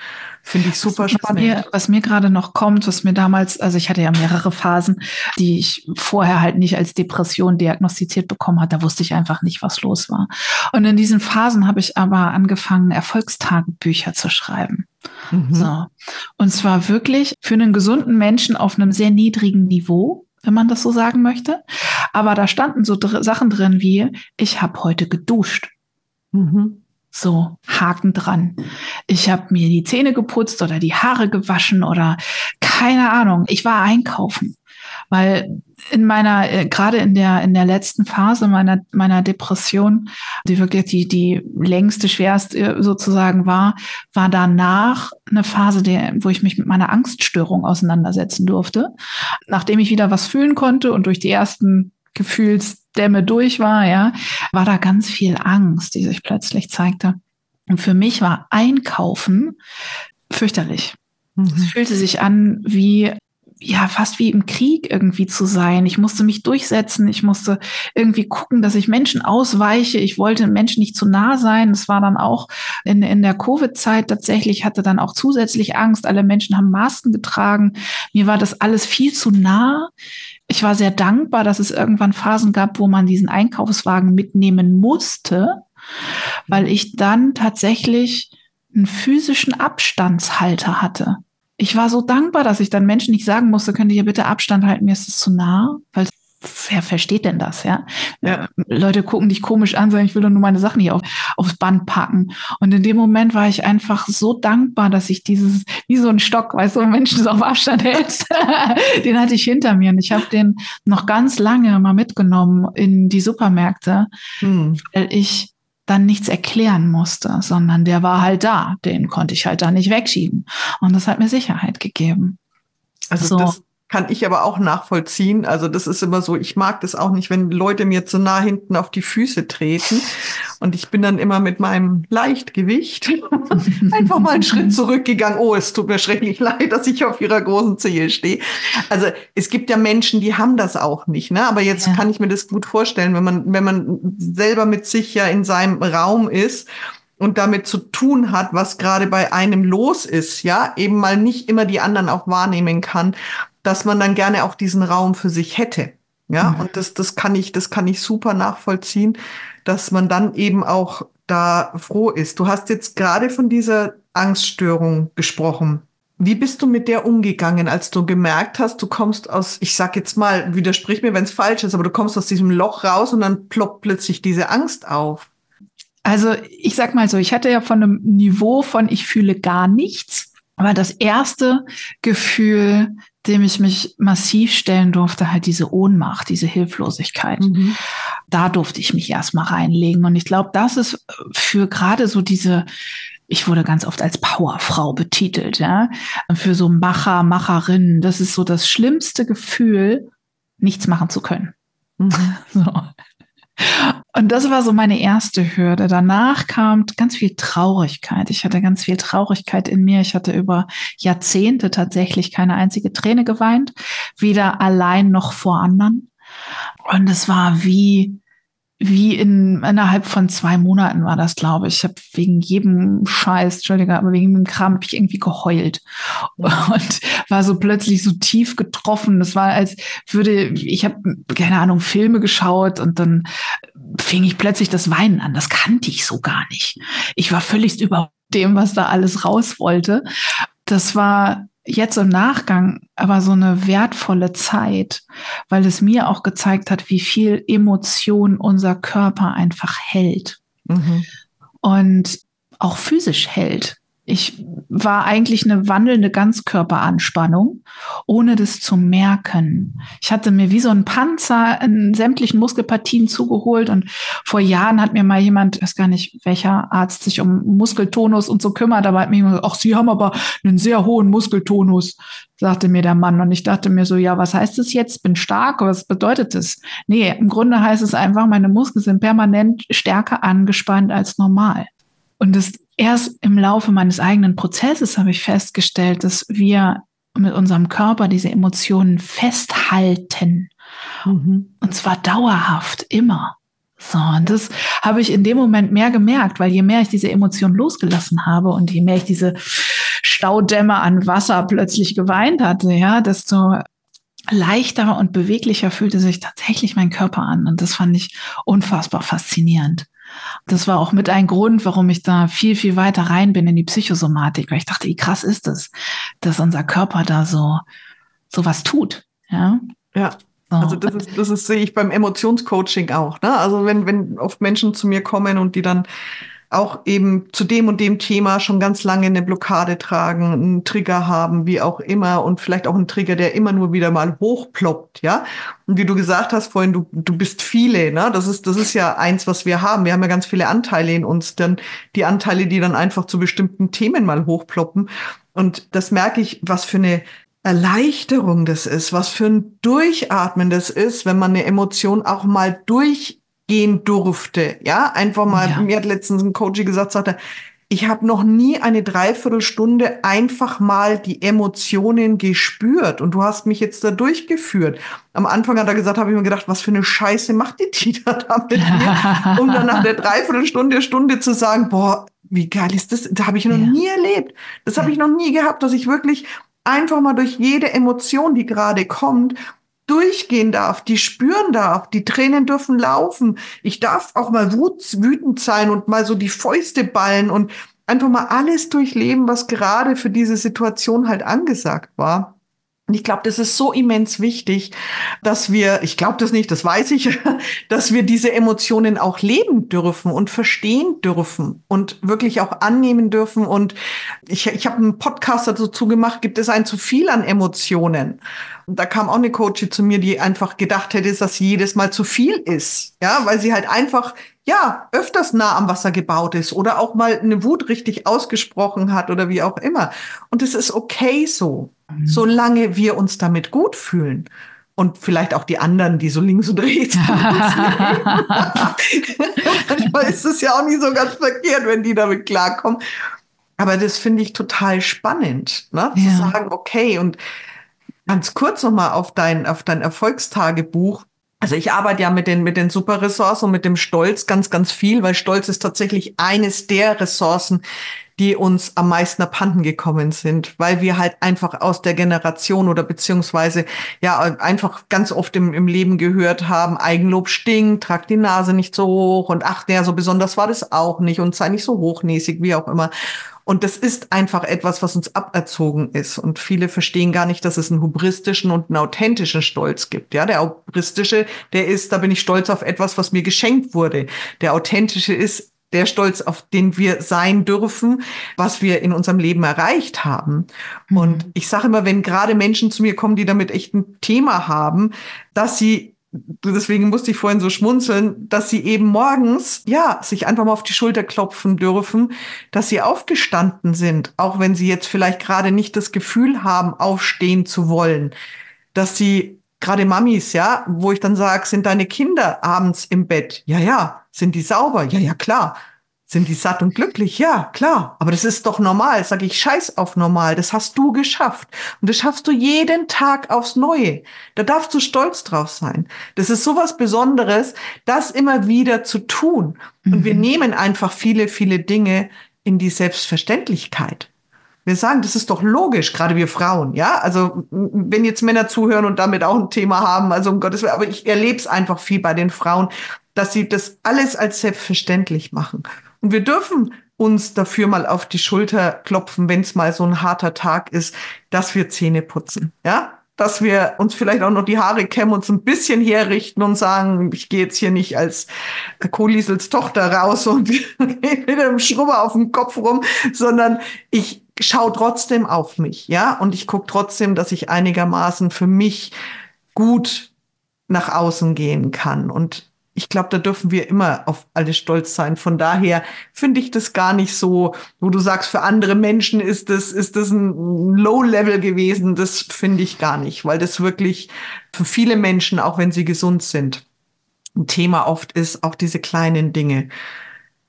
Finde ich super was, spannend. Mir, was mir gerade noch kommt, was mir damals, also ich hatte ja mehrere Phasen, die ich vorher halt nicht als Depression diagnostiziert bekommen hat. Da wusste ich einfach nicht, was los war. Und in diesen Phasen habe ich aber angefangen, Erfolgstagebücher zu schreiben. Mhm. So. Und zwar wirklich für einen gesunden Menschen auf einem sehr niedrigen Niveau wenn man das so sagen möchte. Aber da standen so dr Sachen drin wie, ich habe heute geduscht. Mhm. So, Haken dran. Ich habe mir die Zähne geputzt oder die Haare gewaschen oder keine Ahnung. Ich war einkaufen, weil in meiner, äh, gerade in der, in der letzten Phase meiner, meiner Depression, die wirklich die, die längste, schwerste sozusagen war, war danach eine Phase, der, wo ich mich mit meiner Angststörung auseinandersetzen durfte. Nachdem ich wieder was fühlen konnte und durch die ersten Gefühlsdämme durch war, ja, war da ganz viel Angst, die sich plötzlich zeigte. Und für mich war Einkaufen fürchterlich. Mhm. Es fühlte sich an wie ja fast wie im Krieg irgendwie zu sein. Ich musste mich durchsetzen. Ich musste irgendwie gucken, dass ich Menschen ausweiche. Ich wollte Menschen nicht zu nah sein. Das war dann auch in, in der Covid-Zeit tatsächlich, hatte dann auch zusätzlich Angst. Alle Menschen haben Masken getragen. Mir war das alles viel zu nah. Ich war sehr dankbar, dass es irgendwann Phasen gab, wo man diesen Einkaufswagen mitnehmen musste, weil ich dann tatsächlich einen physischen Abstandshalter hatte ich war so dankbar, dass ich dann Menschen nicht sagen musste, könnt ihr bitte Abstand halten, mir ist es zu nah, weil wer versteht denn das, ja? ja? Leute gucken dich komisch an, sagen, ich will doch nur meine Sachen hier auf, aufs Band packen. Und in dem Moment war ich einfach so dankbar, dass ich dieses, wie so ein Stock, weißt du, Menschen so auf Abstand hältst, den hatte ich hinter mir. Und ich habe den noch ganz lange mal mitgenommen in die Supermärkte, hm. weil ich dann nichts erklären musste, sondern der war halt da. Den konnte ich halt da nicht wegschieben. Und das hat mir Sicherheit gegeben. Also so. das, kann ich aber auch nachvollziehen. Also das ist immer so, ich mag das auch nicht, wenn Leute mir zu nah hinten auf die Füße treten. Und ich bin dann immer mit meinem Leichtgewicht einfach mal einen Schritt zurückgegangen. Oh, es tut mir schrecklich leid, dass ich auf ihrer großen Zehe stehe. Also es gibt ja Menschen, die haben das auch nicht. Ne? Aber jetzt ja. kann ich mir das gut vorstellen, wenn man, wenn man selber mit sich ja in seinem Raum ist und damit zu tun hat, was gerade bei einem los ist, ja, eben mal nicht immer die anderen auch wahrnehmen kann dass man dann gerne auch diesen Raum für sich hätte. Ja, mhm. und das, das kann ich, das kann ich super nachvollziehen, dass man dann eben auch da froh ist. Du hast jetzt gerade von dieser Angststörung gesprochen. Wie bist du mit der umgegangen, als du gemerkt hast, du kommst aus, ich sag jetzt mal, widersprich mir, wenn es falsch ist, aber du kommst aus diesem Loch raus und dann ploppt plötzlich diese Angst auf? Also ich sag mal so, ich hatte ja von einem Niveau von ich fühle gar nichts, aber das erste Gefühl dem ich mich massiv stellen durfte, halt diese Ohnmacht, diese Hilflosigkeit. Mhm. Da durfte ich mich erstmal reinlegen. Und ich glaube, das ist für gerade so diese, ich wurde ganz oft als Powerfrau betitelt, ja, für so Macher, Macherinnen. Das ist so das schlimmste Gefühl, nichts machen zu können. Mhm. So. Und das war so meine erste Hürde. Danach kam ganz viel Traurigkeit. Ich hatte ganz viel Traurigkeit in mir. Ich hatte über Jahrzehnte tatsächlich keine einzige Träne geweint, weder allein noch vor anderen. Und es war wie, wie in innerhalb von zwei Monaten war das, glaube ich. Ich habe wegen jedem Scheiß, Entschuldige, aber wegen dem Kram habe ich irgendwie geheult und war so plötzlich so tief getroffen. Das war, als würde ich habe keine Ahnung Filme geschaut und dann fing ich plötzlich das Weinen an. Das kannte ich so gar nicht. Ich war völlig über dem, was da alles raus wollte. Das war jetzt im Nachgang aber so eine wertvolle Zeit, weil es mir auch gezeigt hat, wie viel Emotion unser Körper einfach hält mhm. und auch physisch hält. Ich war eigentlich eine wandelnde Ganzkörperanspannung, ohne das zu merken. Ich hatte mir wie so ein Panzer in sämtlichen Muskelpartien zugeholt und vor Jahren hat mir mal jemand, ich weiß gar nicht, welcher Arzt sich um Muskeltonus und so kümmert, aber hat mir gesagt, ach, Sie haben aber einen sehr hohen Muskeltonus, sagte mir der Mann. Und ich dachte mir so, ja, was heißt das jetzt? Bin stark? Was bedeutet das? Nee, im Grunde heißt es einfach, meine Muskeln sind permanent stärker angespannt als normal. Und das erst im Laufe meines eigenen Prozesses habe ich festgestellt, dass wir mit unserem Körper diese Emotionen festhalten. Mhm. Und zwar dauerhaft, immer. So, und das habe ich in dem Moment mehr gemerkt, weil je mehr ich diese Emotionen losgelassen habe und je mehr ich diese Staudämme an Wasser plötzlich geweint hatte, ja, desto leichter und beweglicher fühlte sich tatsächlich mein Körper an. Und das fand ich unfassbar faszinierend. Das war auch mit ein Grund, warum ich da viel, viel weiter rein bin in die Psychosomatik, weil ich dachte, wie krass ist es, dass unser Körper da so, so was tut. Ja. Ja. So. Also das ist, das ist, sehe ich beim Emotionscoaching auch. Ne? Also wenn, wenn oft Menschen zu mir kommen und die dann auch eben zu dem und dem Thema schon ganz lange eine Blockade tragen, einen Trigger haben, wie auch immer und vielleicht auch einen Trigger, der immer nur wieder mal hochploppt, ja. Und wie du gesagt hast vorhin, du, du bist viele, ne? Das ist, das ist ja eins, was wir haben. Wir haben ja ganz viele Anteile in uns, dann die Anteile, die dann einfach zu bestimmten Themen mal hochploppen. Und das merke ich, was für eine Erleichterung das ist, was für ein Durchatmen das ist, wenn man eine Emotion auch mal durchgehen durfte. Ja, einfach mal, ja. mir hat letztens ein Coach gesagt, sagte, ich habe noch nie eine Dreiviertelstunde einfach mal die Emotionen gespürt und du hast mich jetzt da durchgeführt. Am Anfang hat er gesagt, habe ich mir gedacht, was für eine Scheiße macht die Tita da mit mir? um dann nach der Dreiviertelstunde, Stunde zu sagen, boah, wie geil ist das? Da habe ich noch ja. nie erlebt. Das habe ich noch nie gehabt, dass ich wirklich einfach mal durch jede Emotion, die gerade kommt, durchgehen darf, die spüren darf, die Tränen dürfen laufen. Ich darf auch mal wütend sein und mal so die Fäuste ballen und einfach mal alles durchleben, was gerade für diese Situation halt angesagt war. Und ich glaube, das ist so immens wichtig, dass wir, ich glaube das nicht, das weiß ich, dass wir diese Emotionen auch leben dürfen und verstehen dürfen und wirklich auch annehmen dürfen. Und ich, ich habe einen Podcast dazu gemacht, gibt es ein zu viel an Emotionen? Und da kam auch eine Coach zu mir, die einfach gedacht hätte, dass sie jedes Mal zu viel ist. Ja, weil sie halt einfach ja, öfters nah am Wasser gebaut ist oder auch mal eine Wut richtig ausgesprochen hat oder wie auch immer. Und es ist okay so, mhm. solange wir uns damit gut fühlen. Und vielleicht auch die anderen, die so links und rechts. Manchmal ist es ja auch nicht so ganz verkehrt, wenn die damit klarkommen. Aber das finde ich total spannend, ne? Ja. zu sagen, okay, und ganz kurz nochmal auf dein, auf dein Erfolgstagebuch. Also ich arbeite ja mit den, mit den Superressourcen und mit dem Stolz ganz, ganz viel, weil Stolz ist tatsächlich eines der Ressourcen, die uns am meisten abhanden gekommen sind, weil wir halt einfach aus der Generation oder beziehungsweise ja einfach ganz oft im, im Leben gehört haben, Eigenlob stinkt, trag die Nase nicht so hoch und ach, der so besonders war das auch nicht und sei nicht so hochnäsig, wie auch immer. Und das ist einfach etwas, was uns aberzogen ist. Und viele verstehen gar nicht, dass es einen hubristischen und einen authentischen Stolz gibt. Ja, der hubristische, der ist, da bin ich stolz auf etwas, was mir geschenkt wurde. Der authentische ist, der Stolz, auf den wir sein dürfen, was wir in unserem Leben erreicht haben. Mhm. Und ich sage immer, wenn gerade Menschen zu mir kommen, die damit echt ein Thema haben, dass sie deswegen musste ich vorhin so schmunzeln, dass sie eben morgens, ja, sich einfach mal auf die Schulter klopfen dürfen, dass sie aufgestanden sind, auch wenn sie jetzt vielleicht gerade nicht das Gefühl haben, aufstehen zu wollen, dass sie gerade Mamis, ja, wo ich dann sage, sind deine Kinder abends im Bett? Ja, ja. Sind die sauber? Ja, ja, klar. Sind die satt und glücklich? Ja, klar. Aber das ist doch normal. Sag ich, scheiß auf normal. Das hast du geschafft. Und das schaffst du jeden Tag aufs Neue. Da darfst du stolz drauf sein. Das ist sowas Besonderes, das immer wieder zu tun. Und mhm. wir nehmen einfach viele, viele Dinge in die Selbstverständlichkeit. Wir sagen, das ist doch logisch, gerade wir Frauen, ja. Also wenn jetzt Männer zuhören und damit auch ein Thema haben, also um Gottes Willen, aber ich erlebe es einfach viel bei den Frauen, dass sie das alles als selbstverständlich machen. Und wir dürfen uns dafür mal auf die Schulter klopfen, wenn es mal so ein harter Tag ist, dass wir Zähne putzen. Ja, dass wir uns vielleicht auch noch die Haare kämmen, uns ein bisschen herrichten und sagen, ich gehe jetzt hier nicht als Kolisels Tochter raus und gehe mit einem Schrubber auf dem Kopf rum, sondern ich schaue trotzdem auf mich, ja, und ich gucke trotzdem, dass ich einigermaßen für mich gut nach außen gehen kann. Und ich glaube, da dürfen wir immer auf alle stolz sein. Von daher finde ich das gar nicht so, wo du sagst, für andere Menschen ist das, ist das ein Low-Level gewesen. Das finde ich gar nicht, weil das wirklich für viele Menschen, auch wenn sie gesund sind, ein Thema oft ist, auch diese kleinen Dinge.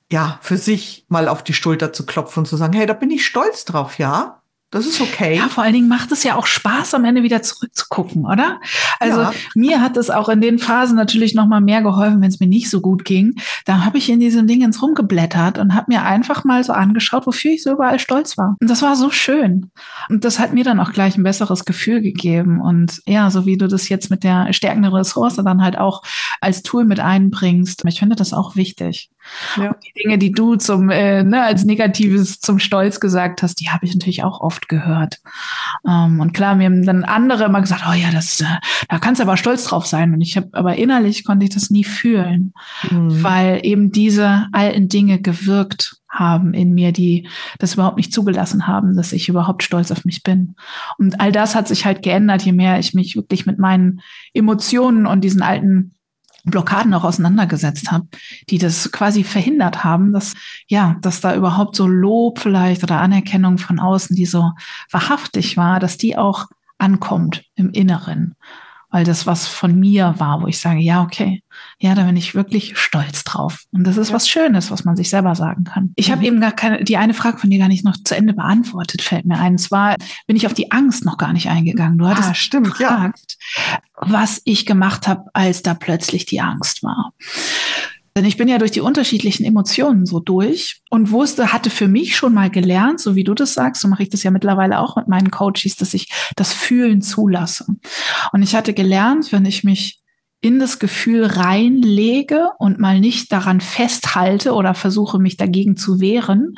Ja, für sich mal auf die Schulter zu klopfen und zu sagen, hey, da bin ich stolz drauf, ja. Das ist okay. Ja, vor allen Dingen macht es ja auch Spaß, am Ende wieder zurückzugucken, oder? Also ja. mir hat es auch in den Phasen natürlich noch mal mehr geholfen, wenn es mir nicht so gut ging. Da habe ich in diesen Dingens rumgeblättert und habe mir einfach mal so angeschaut, wofür ich so überall stolz war. Und das war so schön. Und das hat mir dann auch gleich ein besseres Gefühl gegeben. Und ja, so wie du das jetzt mit der stärkenden Ressource dann halt auch als Tool mit einbringst, ich finde das auch wichtig. Ja. die Dinge, die du zum äh, ne, als Negatives zum Stolz gesagt hast, die habe ich natürlich auch oft gehört. Ähm, und klar, mir haben dann andere immer gesagt, oh ja, das, äh, da kannst du aber stolz drauf sein. Und ich habe, aber innerlich konnte ich das nie fühlen, mhm. weil eben diese alten Dinge gewirkt haben in mir, die das überhaupt nicht zugelassen haben, dass ich überhaupt stolz auf mich bin. Und all das hat sich halt geändert, je mehr ich mich wirklich mit meinen Emotionen und diesen alten Blockaden auch auseinandergesetzt habe, die das quasi verhindert haben, dass ja, dass da überhaupt so Lob vielleicht oder Anerkennung von außen, die so wahrhaftig war, dass die auch ankommt im Inneren weil das was von mir war, wo ich sage, ja, okay, ja, da bin ich wirklich stolz drauf. Und das ist ja. was Schönes, was man sich selber sagen kann. Ich mhm. habe eben gar keine, die eine Frage von dir gar nicht noch zu Ende beantwortet, fällt mir ein. Und zwar bin ich auf die Angst noch gar nicht eingegangen. Du hattest ah, stimmt, gefragt, ja. was ich gemacht habe, als da plötzlich die Angst war. Denn ich bin ja durch die unterschiedlichen Emotionen so durch und wusste, hatte für mich schon mal gelernt, so wie du das sagst, so mache ich das ja mittlerweile auch mit meinen Coaches, dass ich das Fühlen zulasse. Und ich hatte gelernt, wenn ich mich in das Gefühl reinlege und mal nicht daran festhalte oder versuche, mich dagegen zu wehren,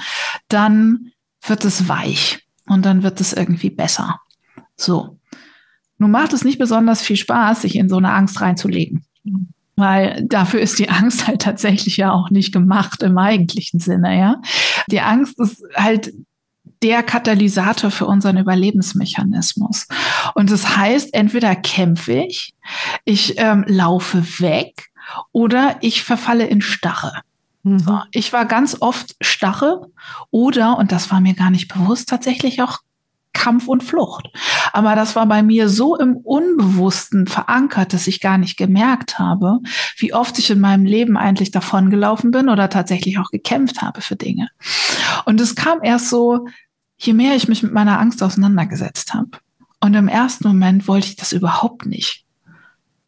dann wird es weich und dann wird es irgendwie besser. So. Nun macht es nicht besonders viel Spaß, sich in so eine Angst reinzulegen weil dafür ist die Angst halt tatsächlich ja auch nicht gemacht im eigentlichen Sinne, ja. Die Angst ist halt der Katalysator für unseren Überlebensmechanismus. Und das heißt, entweder kämpfe ich, ich ähm, laufe weg oder ich verfalle in Starre. Mhm. Ich war ganz oft Starre oder, und das war mir gar nicht bewusst, tatsächlich auch Kampf und Flucht. Aber das war bei mir so im Unbewussten verankert, dass ich gar nicht gemerkt habe, wie oft ich in meinem Leben eigentlich davongelaufen bin oder tatsächlich auch gekämpft habe für Dinge. Und es kam erst so, je mehr ich mich mit meiner Angst auseinandergesetzt habe. Und im ersten Moment wollte ich das überhaupt nicht.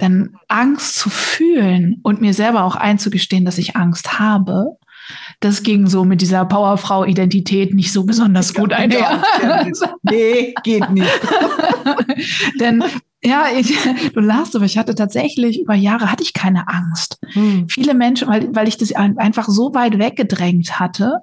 Denn Angst zu fühlen und mir selber auch einzugestehen, dass ich Angst habe, das ging so mit dieser Powerfrau-Identität nicht so besonders gut einher. nee, geht nicht. Denn ja, ich, du lachst, aber ich hatte tatsächlich über Jahre hatte ich keine Angst. Hm. Viele Menschen, weil, weil ich das einfach so weit weggedrängt hatte,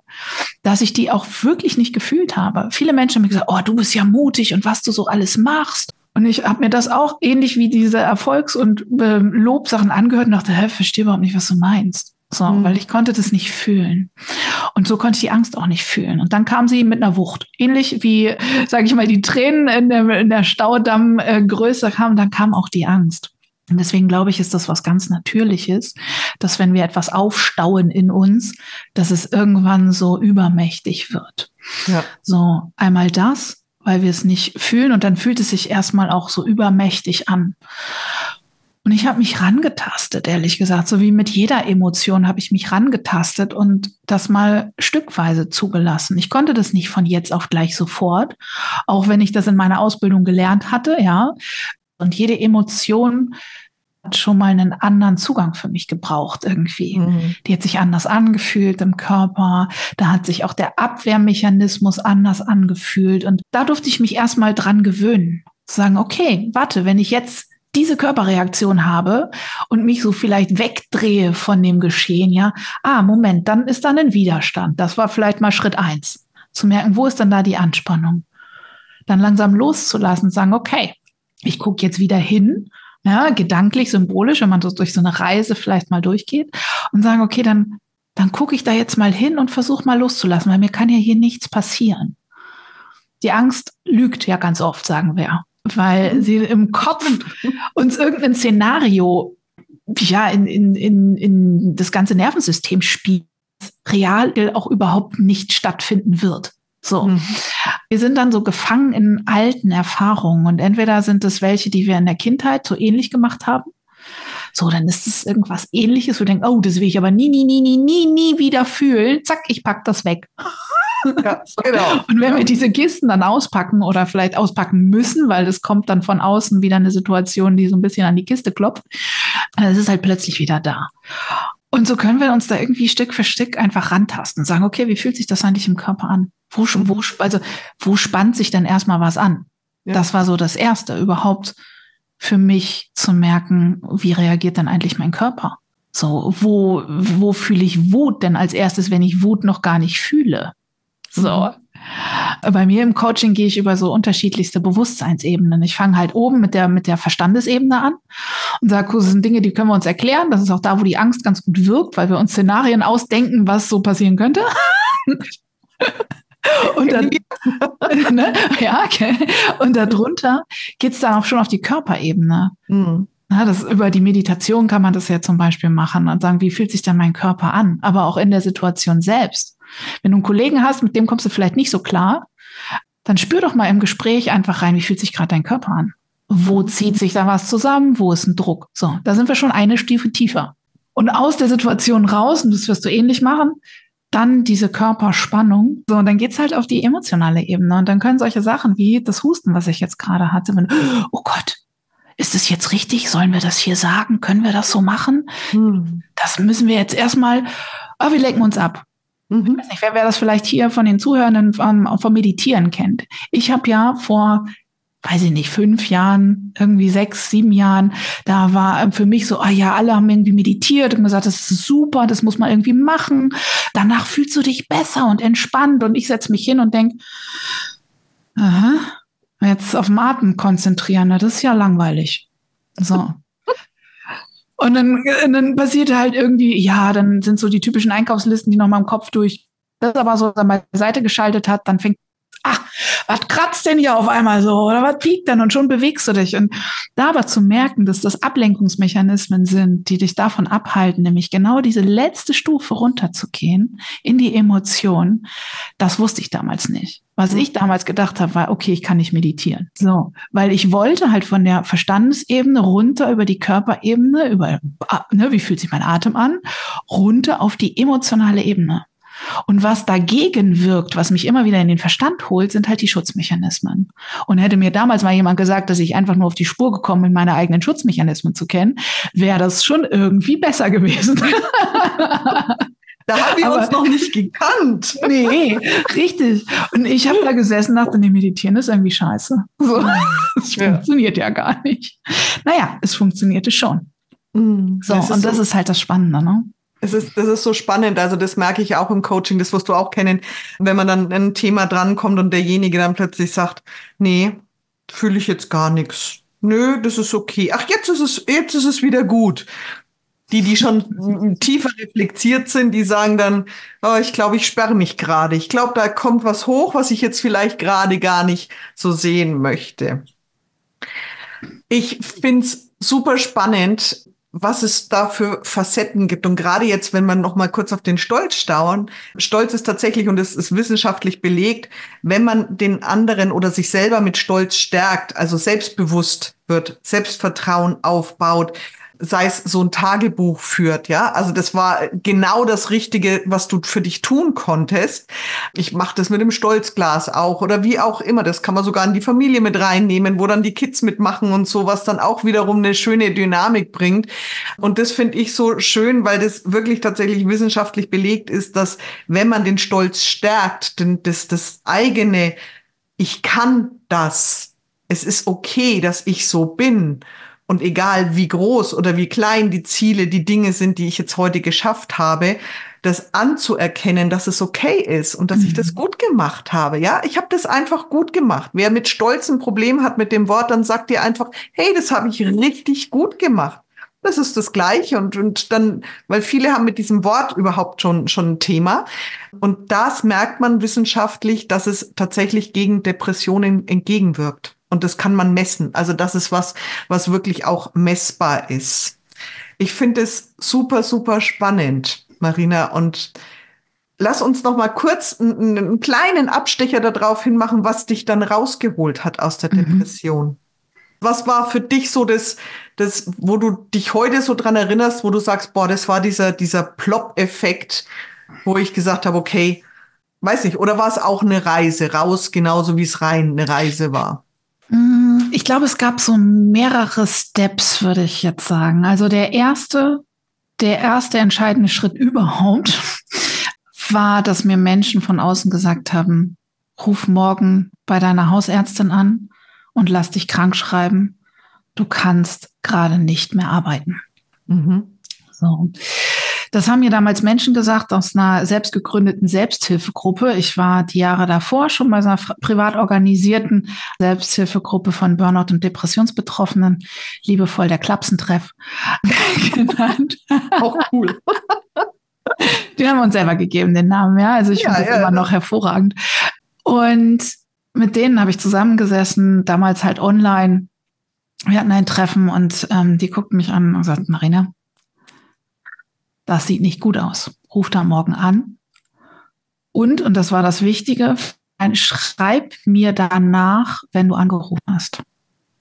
dass ich die auch wirklich nicht gefühlt habe. Viele Menschen haben mir gesagt, oh, du bist ja mutig und was du so alles machst. Und ich habe mir das auch ähnlich wie diese Erfolgs- und äh, Lobsachen angehört und dachte, hä, verstehe überhaupt nicht, was du meinst. So, mhm. weil ich konnte das nicht fühlen. Und so konnte ich die Angst auch nicht fühlen. Und dann kam sie mit einer Wucht. Ähnlich wie, sage ich mal, die Tränen in der, in der Staudammgröße äh, kamen, dann kam auch die Angst. Und deswegen glaube ich, ist das was ganz Natürliches, dass wenn wir etwas aufstauen in uns, dass es irgendwann so übermächtig wird. Ja. So, einmal das, weil wir es nicht fühlen und dann fühlt es sich erstmal auch so übermächtig an. Und ich habe mich rangetastet, ehrlich gesagt. So wie mit jeder Emotion habe ich mich rangetastet und das mal stückweise zugelassen. Ich konnte das nicht von jetzt auf gleich sofort, auch wenn ich das in meiner Ausbildung gelernt hatte, ja. Und jede Emotion hat schon mal einen anderen Zugang für mich gebraucht irgendwie. Mhm. Die hat sich anders angefühlt im Körper. Da hat sich auch der Abwehrmechanismus anders angefühlt. Und da durfte ich mich erstmal dran gewöhnen. Zu sagen, okay, warte, wenn ich jetzt diese Körperreaktion habe und mich so vielleicht wegdrehe von dem Geschehen, ja, ah, Moment, dann ist dann ein Widerstand. Das war vielleicht mal Schritt eins. Zu merken, wo ist dann da die Anspannung? Dann langsam loszulassen sagen, okay, ich gucke jetzt wieder hin, ja, gedanklich, symbolisch, wenn man so durch so eine Reise vielleicht mal durchgeht und sagen, okay, dann, dann gucke ich da jetzt mal hin und versuche mal loszulassen, weil mir kann ja hier nichts passieren. Die Angst lügt ja ganz oft, sagen wir weil sie im Kopf uns irgendein Szenario ja in, in, in, in das ganze Nervensystem spielt, real auch überhaupt nicht stattfinden wird. So. Mhm. Wir sind dann so gefangen in alten Erfahrungen und entweder sind es welche, die wir in der Kindheit so ähnlich gemacht haben. So, dann ist es irgendwas ähnliches, wo wir denken, oh, das will ich aber nie, nie, nie, nie, nie, nie wieder fühlen. Zack, ich pack das weg. Ja, genau. Und wenn wir diese Kisten dann auspacken oder vielleicht auspacken müssen, weil es kommt dann von außen wieder eine Situation, die so ein bisschen an die Kiste klopft, dann ist es halt plötzlich wieder da. Und so können wir uns da irgendwie Stück für Stück einfach rantasten und sagen, okay, wie fühlt sich das eigentlich im Körper an? Wo, wo, also, wo spannt sich denn erstmal was an? Ja. Das war so das Erste, überhaupt für mich zu merken, wie reagiert dann eigentlich mein Körper? So, wo, wo fühle ich Wut denn als erstes, wenn ich Wut noch gar nicht fühle? So. Mhm. Bei mir im Coaching gehe ich über so unterschiedlichste Bewusstseinsebenen. Ich fange halt oben mit der, mit der Verstandesebene an und sage, das sind Dinge, die können wir uns erklären. Das ist auch da, wo die Angst ganz gut wirkt, weil wir uns Szenarien ausdenken, was so passieren könnte. Und dann, ne? ja, okay. Und darunter geht es dann auch schon auf die Körperebene. Mhm. Na, das, über die Meditation kann man das ja zum Beispiel machen und sagen, wie fühlt sich denn mein Körper an? Aber auch in der Situation selbst. Wenn du einen Kollegen hast, mit dem kommst du vielleicht nicht so klar, dann spür doch mal im Gespräch einfach rein, wie fühlt sich gerade dein Körper an? Wo zieht sich da was zusammen? Wo ist ein Druck? So, da sind wir schon eine Stufe tiefer. Und aus der Situation raus, und das wirst du ähnlich machen, dann diese Körperspannung. So, und dann geht's halt auf die emotionale Ebene. Und dann können solche Sachen wie das Husten, was ich jetzt gerade hatte, wenn, oh Gott, ist es jetzt richtig? Sollen wir das hier sagen? Können wir das so machen? Hm. Das müssen wir jetzt erstmal, oh, wir lenken uns ab. Mhm. Ich weiß nicht, wer, wer das vielleicht hier von den Zuhörenden vom, vom Meditieren kennt. Ich habe ja vor weiß ich nicht, fünf Jahren, irgendwie sechs, sieben Jahren, da war für mich so, ah ja, alle haben irgendwie meditiert und gesagt, das ist super, das muss man irgendwie machen. Danach fühlst du dich besser und entspannt und ich setze mich hin und denke, aha, jetzt auf den Atem konzentrieren, das ist ja langweilig. So. Und dann, dann passiert halt irgendwie, ja, dann sind so die typischen Einkaufslisten, die noch mal im Kopf durch das aber so beiseite geschaltet hat, dann fängt ach, was kratzt denn hier auf einmal so oder was piekt denn und schon bewegst du dich. Und da aber zu merken, dass das Ablenkungsmechanismen sind, die dich davon abhalten, nämlich genau diese letzte Stufe runterzugehen in die Emotion, das wusste ich damals nicht. Was ich damals gedacht habe, war, okay, ich kann nicht meditieren. So, weil ich wollte halt von der Verstandesebene runter über die Körperebene, über, ne, wie fühlt sich mein Atem an, runter auf die emotionale Ebene. Und was dagegen wirkt, was mich immer wieder in den Verstand holt, sind halt die Schutzmechanismen. Und hätte mir damals mal jemand gesagt, dass ich einfach nur auf die Spur gekommen bin, meine eigenen Schutzmechanismen zu kennen, wäre das schon irgendwie besser gewesen. Da haben wir Aber, uns noch nicht gekannt. Nee, richtig. Und ich habe da gesessen und dachte, nee, meditieren ist irgendwie scheiße. So, das ja. funktioniert ja gar nicht. Naja, es funktionierte schon. Mm, so, das und das so. ist halt das Spannende, ne? Es ist, das ist so spannend. Also das merke ich auch im Coaching, das wirst du auch kennen, wenn man dann ein Thema drankommt und derjenige dann plötzlich sagt, nee, fühle ich jetzt gar nichts. Nö, das ist okay. Ach, jetzt ist es, jetzt ist es wieder gut. Die, die schon tiefer reflektiert sind, die sagen dann, oh, ich glaube, ich sperre mich gerade. Ich glaube, da kommt was hoch, was ich jetzt vielleicht gerade gar nicht so sehen möchte. Ich find's super spannend, was es da für Facetten gibt. Und gerade jetzt, wenn man noch mal kurz auf den Stolz stauern, Stolz ist tatsächlich, und es ist wissenschaftlich belegt, wenn man den anderen oder sich selber mit Stolz stärkt, also selbstbewusst wird, Selbstvertrauen aufbaut, sei es so ein Tagebuch führt, ja. Also das war genau das Richtige, was du für dich tun konntest. Ich mache das mit dem Stolzglas auch oder wie auch immer. Das kann man sogar in die Familie mit reinnehmen, wo dann die Kids mitmachen und so, was dann auch wiederum eine schöne Dynamik bringt. Und das finde ich so schön, weil das wirklich tatsächlich wissenschaftlich belegt ist, dass wenn man den Stolz stärkt, denn das, das eigene, ich kann das, es ist okay, dass ich so bin und egal wie groß oder wie klein die Ziele, die Dinge sind, die ich jetzt heute geschafft habe, das anzuerkennen, dass es okay ist und dass mhm. ich das mhm. gut gemacht habe. Ja, ich habe das einfach gut gemacht. Wer mit Stolz ein Problem hat mit dem Wort, dann sagt dir einfach, hey, das habe ich richtig gut gemacht. Das ist das Gleiche und, und dann, weil viele haben mit diesem Wort überhaupt schon, schon ein Thema. Und das merkt man wissenschaftlich, dass es tatsächlich gegen Depressionen entgegenwirkt. Und das kann man messen. Also das ist was, was wirklich auch messbar ist. Ich finde es super, super spannend, Marina. Und lass uns noch mal kurz einen, einen kleinen Abstecher darauf hinmachen, was dich dann rausgeholt hat aus der mhm. Depression. Was war für dich so das, das, wo du dich heute so dran erinnerst, wo du sagst, boah, das war dieser, dieser Plop-Effekt, wo ich gesagt habe, okay, weiß nicht, oder war es auch eine Reise raus, genauso wie es rein eine Reise war? Mm, ich glaube, es gab so mehrere Steps, würde ich jetzt sagen. Also der erste, der erste entscheidende Schritt überhaupt war, dass mir Menschen von außen gesagt haben, ruf morgen bei deiner Hausärztin an und lass dich krank schreiben. Du kannst gerade nicht mehr arbeiten. Mhm. So. Das haben mir damals Menschen gesagt aus einer selbst gegründeten Selbsthilfegruppe. Ich war die Jahre davor schon bei einer privat organisierten Selbsthilfegruppe von Burnout und Depressionsbetroffenen, liebevoll der Klapsentreff genannt. Auch cool. Die haben uns selber gegeben, den Namen, ja. Also ich ja, finde das ja, immer noch hervorragend. Und mit denen habe ich zusammengesessen, damals halt online. Wir hatten ein Treffen und ähm, die guckten mich an und sagten, Marina, das sieht nicht gut aus. Ruf da morgen an. Und, und das war das Wichtige, schreib mir danach, wenn du angerufen hast.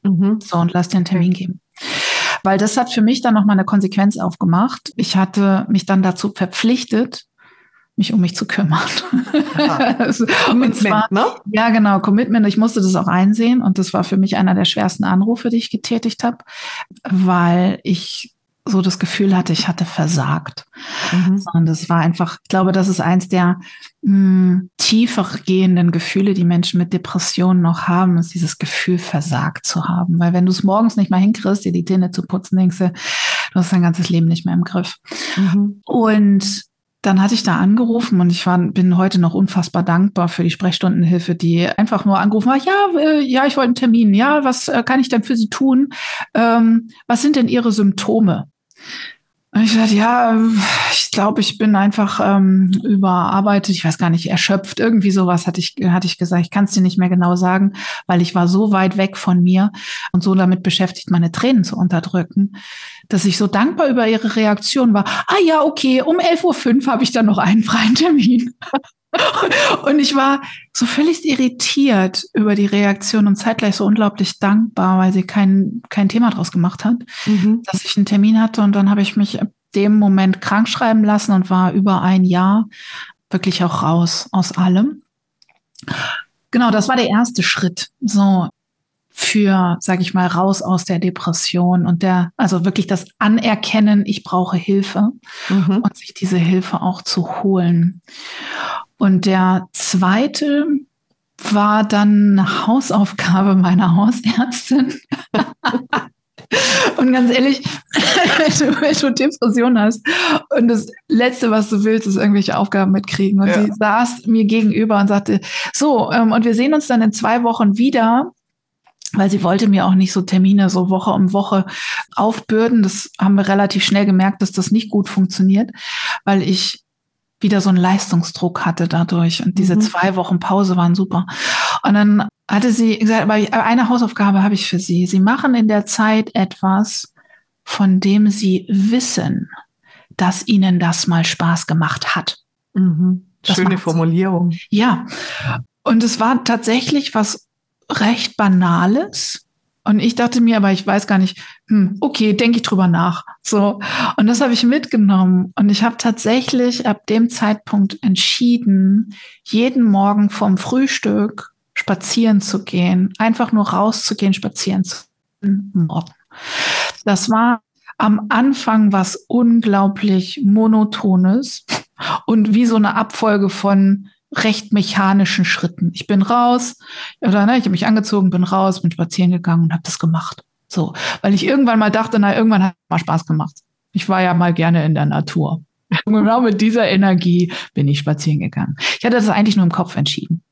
Mhm. So, und lass dir einen Termin geben. Weil das hat für mich dann nochmal eine Konsequenz aufgemacht. Ich hatte mich dann dazu verpflichtet, mich um mich zu kümmern. Commitment, zwar, ne? Ja, genau, Commitment. Ich musste das auch einsehen und das war für mich einer der schwersten Anrufe, die ich getätigt habe, weil ich so das Gefühl hatte, ich hatte versagt. Mhm. Sondern das war einfach, ich glaube, das ist eins der mh, hm, tiefer gehenden Gefühle, die Menschen mit Depressionen noch haben, ist dieses Gefühl, versagt zu haben. Weil wenn du es morgens nicht mal hinkriegst, dir die Zähne zu putzen, denkst du, du hast dein ganzes Leben nicht mehr im Griff. Mhm. Und dann hatte ich da angerufen und ich war, bin heute noch unfassbar dankbar für die Sprechstundenhilfe, die einfach nur angerufen hat, ja, äh, ja, ich wollte einen Termin, ja, was äh, kann ich denn für Sie tun? Ähm, was sind denn Ihre Symptome? Ich sagte, ja, ich glaube, ich bin einfach ähm, überarbeitet, ich weiß gar nicht, erschöpft, irgendwie sowas hatte ich, hatte ich gesagt. Ich kann es dir nicht mehr genau sagen, weil ich war so weit weg von mir und so damit beschäftigt, meine Tränen zu unterdrücken, dass ich so dankbar über ihre Reaktion war. Ah ja, okay, um 11.05 Uhr habe ich dann noch einen freien Termin. und ich war so völlig irritiert über die Reaktion und zeitgleich so unglaublich dankbar, weil sie kein, kein Thema draus gemacht hat, mhm. dass ich einen Termin hatte. Und dann habe ich mich dem Moment krank schreiben lassen und war über ein Jahr wirklich auch raus aus allem. Genau, das war der erste Schritt. So, für, sage ich mal, raus aus der Depression und der, also wirklich das Anerkennen, ich brauche Hilfe mhm. und sich diese Hilfe auch zu holen. Und der zweite war dann eine Hausaufgabe meiner Hausärztin. Und ganz ehrlich, wenn du, Depression hast und das Letzte, was du willst, ist irgendwelche Aufgaben mitkriegen. Und ja. sie saß mir gegenüber und sagte, so, ähm, und wir sehen uns dann in zwei Wochen wieder weil sie wollte mir auch nicht so Termine so Woche um Woche aufbürden. Das haben wir relativ schnell gemerkt, dass das nicht gut funktioniert, weil ich wieder so einen Leistungsdruck hatte dadurch. Und diese mhm. zwei Wochen Pause waren super. Und dann hatte sie gesagt, aber eine Hausaufgabe habe ich für Sie. Sie machen in der Zeit etwas, von dem Sie wissen, dass Ihnen das mal Spaß gemacht hat. Mhm. Schöne Formulierung. Ja. Und es war tatsächlich was recht Banales. Und ich dachte mir, aber ich weiß gar nicht, hm, okay, denke ich drüber nach. So. Und das habe ich mitgenommen. Und ich habe tatsächlich ab dem Zeitpunkt entschieden, jeden Morgen vom Frühstück spazieren zu gehen, einfach nur rauszugehen, spazieren zu gehen. Das war am Anfang was unglaublich monotones und wie so eine Abfolge von recht mechanischen Schritten. Ich bin raus, oder ne, ich habe mich angezogen, bin raus, bin spazieren gegangen und habe das gemacht. So, weil ich irgendwann mal dachte, na, irgendwann hat mal Spaß gemacht. Ich war ja mal gerne in der Natur. Und genau mit dieser Energie bin ich spazieren gegangen. Ich hatte das eigentlich nur im Kopf entschieden.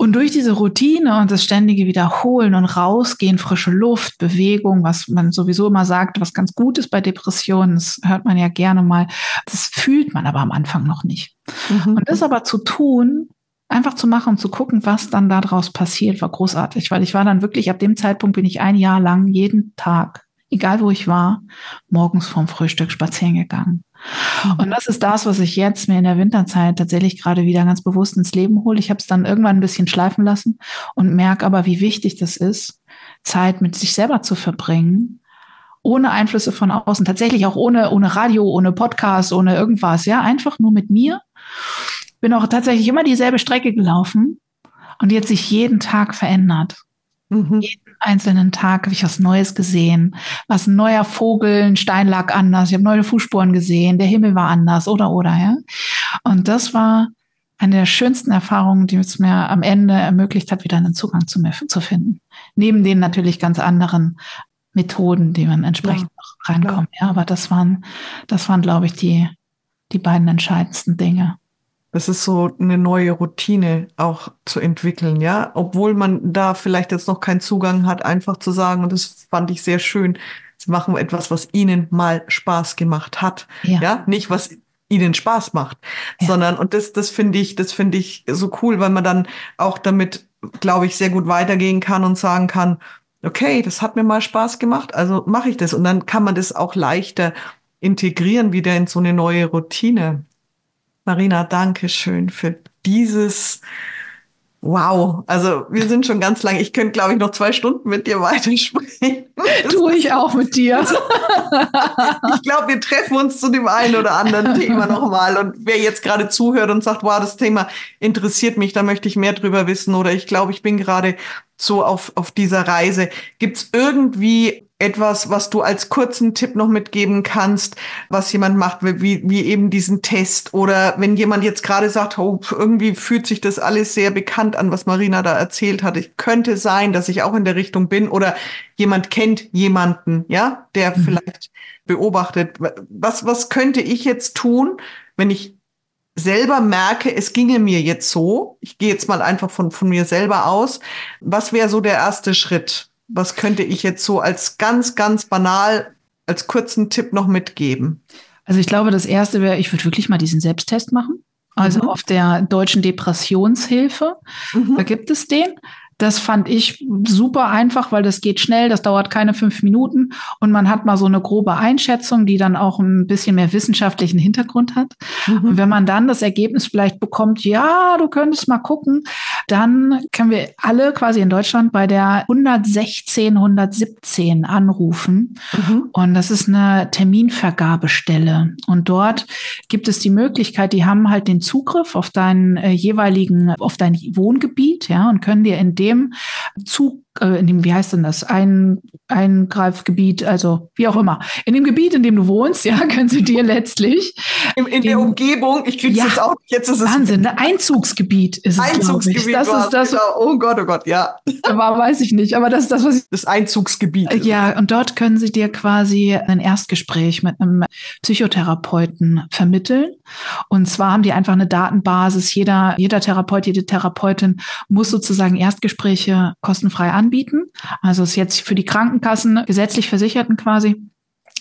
Und durch diese Routine und das ständige Wiederholen und Rausgehen, frische Luft, Bewegung, was man sowieso immer sagt, was ganz gut ist bei Depressionen, das hört man ja gerne mal, das fühlt man aber am Anfang noch nicht. Mhm. Und das aber zu tun, einfach zu machen und zu gucken, was dann daraus passiert, war großartig, weil ich war dann wirklich, ab dem Zeitpunkt bin ich ein Jahr lang jeden Tag, egal wo ich war, morgens vorm Frühstück spazieren gegangen. Und das ist das, was ich jetzt mir in der Winterzeit tatsächlich gerade wieder ganz bewusst ins Leben hole. Ich habe es dann irgendwann ein bisschen schleifen lassen und merke aber, wie wichtig das ist, Zeit mit sich selber zu verbringen, ohne Einflüsse von außen, tatsächlich auch ohne, ohne Radio, ohne Podcast, ohne irgendwas, ja, einfach nur mit mir. Bin auch tatsächlich immer dieselbe Strecke gelaufen und die hat sich jeden Tag verändert. Mhm. Jeden einzelnen Tag habe ich was Neues gesehen. Was ein neuer Vogel, ein Stein lag anders, ich habe neue Fußspuren gesehen, der Himmel war anders, oder, oder, ja. Und das war eine der schönsten Erfahrungen, die es mir am Ende ermöglicht hat, wieder einen Zugang zu mir zu finden. Neben den natürlich ganz anderen Methoden, die man entsprechend ja, reinkommen. Ja, aber das waren, das waren, glaube ich, die, die beiden entscheidendsten Dinge. Das ist so eine neue Routine auch zu entwickeln, ja. Obwohl man da vielleicht jetzt noch keinen Zugang hat, einfach zu sagen, und das fand ich sehr schön, sie machen etwas, was ihnen mal Spaß gemacht hat. Ja, ja? nicht was ihnen Spaß macht, ja. sondern, und das, das finde ich, das finde ich so cool, weil man dann auch damit, glaube ich, sehr gut weitergehen kann und sagen kann, okay, das hat mir mal Spaß gemacht, also mache ich das. Und dann kann man das auch leichter integrieren wieder in so eine neue Routine. Marina, danke schön für dieses Wow, also wir sind schon ganz lange. Ich könnte, glaube ich, noch zwei Stunden mit dir weitersprechen. Tue ich auch mit dir. ich glaube, wir treffen uns zu dem einen oder anderen Thema nochmal. Und wer jetzt gerade zuhört und sagt, wow, das Thema interessiert mich, da möchte ich mehr drüber wissen. Oder ich glaube, ich bin gerade so auf, auf dieser Reise. Gibt es irgendwie etwas, was du als kurzen Tipp noch mitgeben kannst, was jemand macht, wie, wie eben diesen Test? Oder wenn jemand jetzt gerade sagt, oh, irgendwie fühlt sich das alles sehr bekannt an, was Marina da erzählt hat. Ich könnte sein, dass ich auch in der Richtung bin oder jemand kennt jemanden, ja, der mhm. vielleicht beobachtet. Was, was könnte ich jetzt tun, wenn ich selber merke, es ginge mir jetzt so, ich gehe jetzt mal einfach von, von mir selber aus, was wäre so der erste Schritt? Was könnte ich jetzt so als ganz, ganz banal, als kurzen Tipp noch mitgeben? Also ich glaube, das erste wäre, ich würde wirklich mal diesen Selbsttest machen. Also mhm. auf der deutschen Depressionshilfe, mhm. da gibt es den. Das fand ich super einfach, weil das geht schnell, das dauert keine fünf Minuten und man hat mal so eine grobe Einschätzung, die dann auch ein bisschen mehr wissenschaftlichen Hintergrund hat. Mhm. Und wenn man dann das Ergebnis vielleicht bekommt, ja, du könntest mal gucken, dann können wir alle quasi in Deutschland bei der 116, 117 anrufen. Mhm. Und das ist eine Terminvergabestelle. Und dort gibt es die Möglichkeit, die haben halt den Zugriff auf deinen äh, jeweiligen, auf dein Wohngebiet, ja, und können dir in dem dem Zug, äh, in dem, wie heißt denn das, Ein, Eingreifgebiet, also wie auch immer, in dem Gebiet, in dem du wohnst, ja, können sie dir letztlich. In, in der Umgebung, ich kriege ja, jetzt auch, jetzt ist es. Wahnsinn, ein ne? Einzugsgebiet ist es. Einzugsgebiet, das ist das. Genau. Oh Gott, oh Gott, ja. Aber weiß ich nicht, aber das ist das, was ich. Das Einzugsgebiet. Ja, und dort können sie dir quasi ein Erstgespräch mit einem Psychotherapeuten vermitteln. Und zwar haben die einfach eine Datenbasis. Jeder, jeder Therapeut, jede Therapeutin muss sozusagen Erstgespräche kostenfrei anbieten. Also ist jetzt für die Krankenkassen gesetzlich Versicherten quasi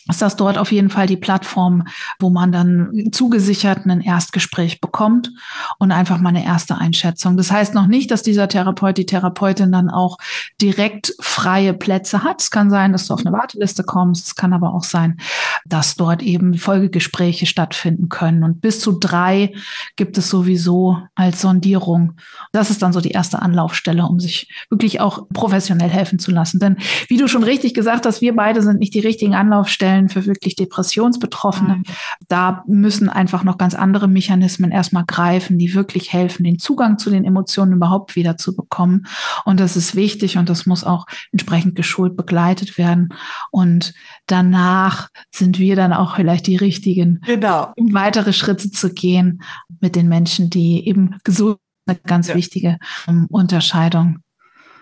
ist das dort auf jeden Fall die Plattform, wo man dann zugesichert ein Erstgespräch bekommt und einfach mal eine erste Einschätzung. Das heißt noch nicht, dass dieser Therapeut, die Therapeutin dann auch direkt freie Plätze hat. Es kann sein, dass du auf eine Warteliste kommst. Es kann aber auch sein, dass dort eben Folgegespräche stattfinden können. Und bis zu drei gibt es sowieso als Sondierung. Das ist dann so die erste Anlaufstelle, um sich wirklich auch professionell helfen zu lassen. Denn wie du schon richtig gesagt hast, wir beide sind nicht die richtigen Anlaufstellen Fällen für wirklich Depressionsbetroffene. Mhm. Da müssen einfach noch ganz andere Mechanismen erstmal greifen, die wirklich helfen, den Zugang zu den Emotionen überhaupt wieder zu bekommen. Und das ist wichtig und das muss auch entsprechend geschult begleitet werden. Und danach sind wir dann auch vielleicht die richtigen, genau. um weitere Schritte zu gehen mit den Menschen, die eben gesund eine ganz ja. wichtige um, Unterscheidung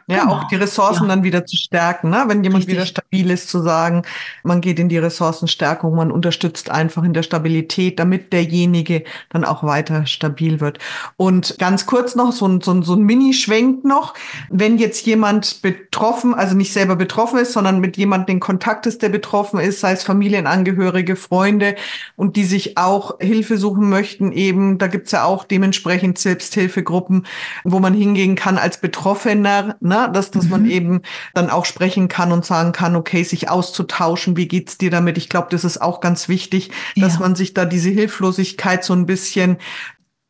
ja, genau. auch die Ressourcen ja. dann wieder zu stärken, ne? wenn jemand Richtig. wieder stabil ist, zu sagen, man geht in die Ressourcenstärkung, man unterstützt einfach in der Stabilität, damit derjenige dann auch weiter stabil wird. Und ganz kurz noch so ein, so ein, so ein Mini-Schwenk noch, wenn jetzt jemand betroffen, also nicht selber betroffen ist, sondern mit jemandem in Kontakt ist, der betroffen ist, sei es Familienangehörige, Freunde und die sich auch Hilfe suchen möchten, eben, da gibt's ja auch dementsprechend Selbsthilfegruppen, wo man hingehen kann als Betroffener, ne? Ne? dass, dass mhm. man eben dann auch sprechen kann und sagen kann, okay, sich auszutauschen, wie geht's dir damit? Ich glaube, das ist auch ganz wichtig, dass ja. man sich da diese Hilflosigkeit so ein bisschen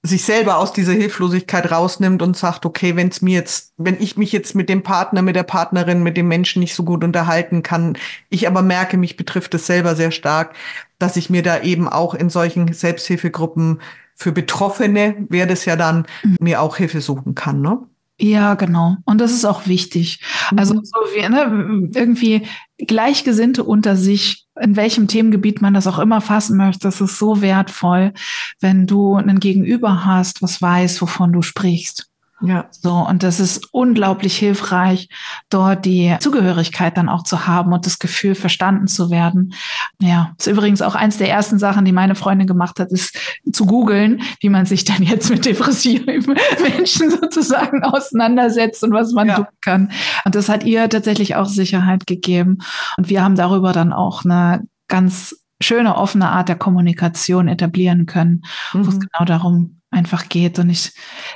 sich selber aus dieser Hilflosigkeit rausnimmt und sagt, okay, wenn es mir jetzt, wenn ich mich jetzt mit dem Partner, mit der Partnerin, mit dem Menschen nicht so gut unterhalten kann, ich aber merke, mich betrifft es selber sehr stark, dass ich mir da eben auch in solchen Selbsthilfegruppen für Betroffene, wäre das ja dann, mhm. mir auch Hilfe suchen kann, ne? Ja, genau. Und das ist auch wichtig. Also mhm. so wie ne, irgendwie Gleichgesinnte unter sich, in welchem Themengebiet man das auch immer fassen möchte, das ist so wertvoll, wenn du einen Gegenüber hast, was weiß, wovon du sprichst. Ja. So, und das ist unglaublich hilfreich, dort die Zugehörigkeit dann auch zu haben und das Gefühl, verstanden zu werden. Ja, ist übrigens auch eins der ersten Sachen, die meine Freundin gemacht hat, ist zu googeln, wie man sich dann jetzt mit depressiven Menschen sozusagen auseinandersetzt und was man ja. tun kann. Und das hat ihr tatsächlich auch Sicherheit gegeben. Und wir haben darüber dann auch eine ganz schöne, offene Art der Kommunikation etablieren können, mhm. wo es mhm. genau darum einfach geht. Und ich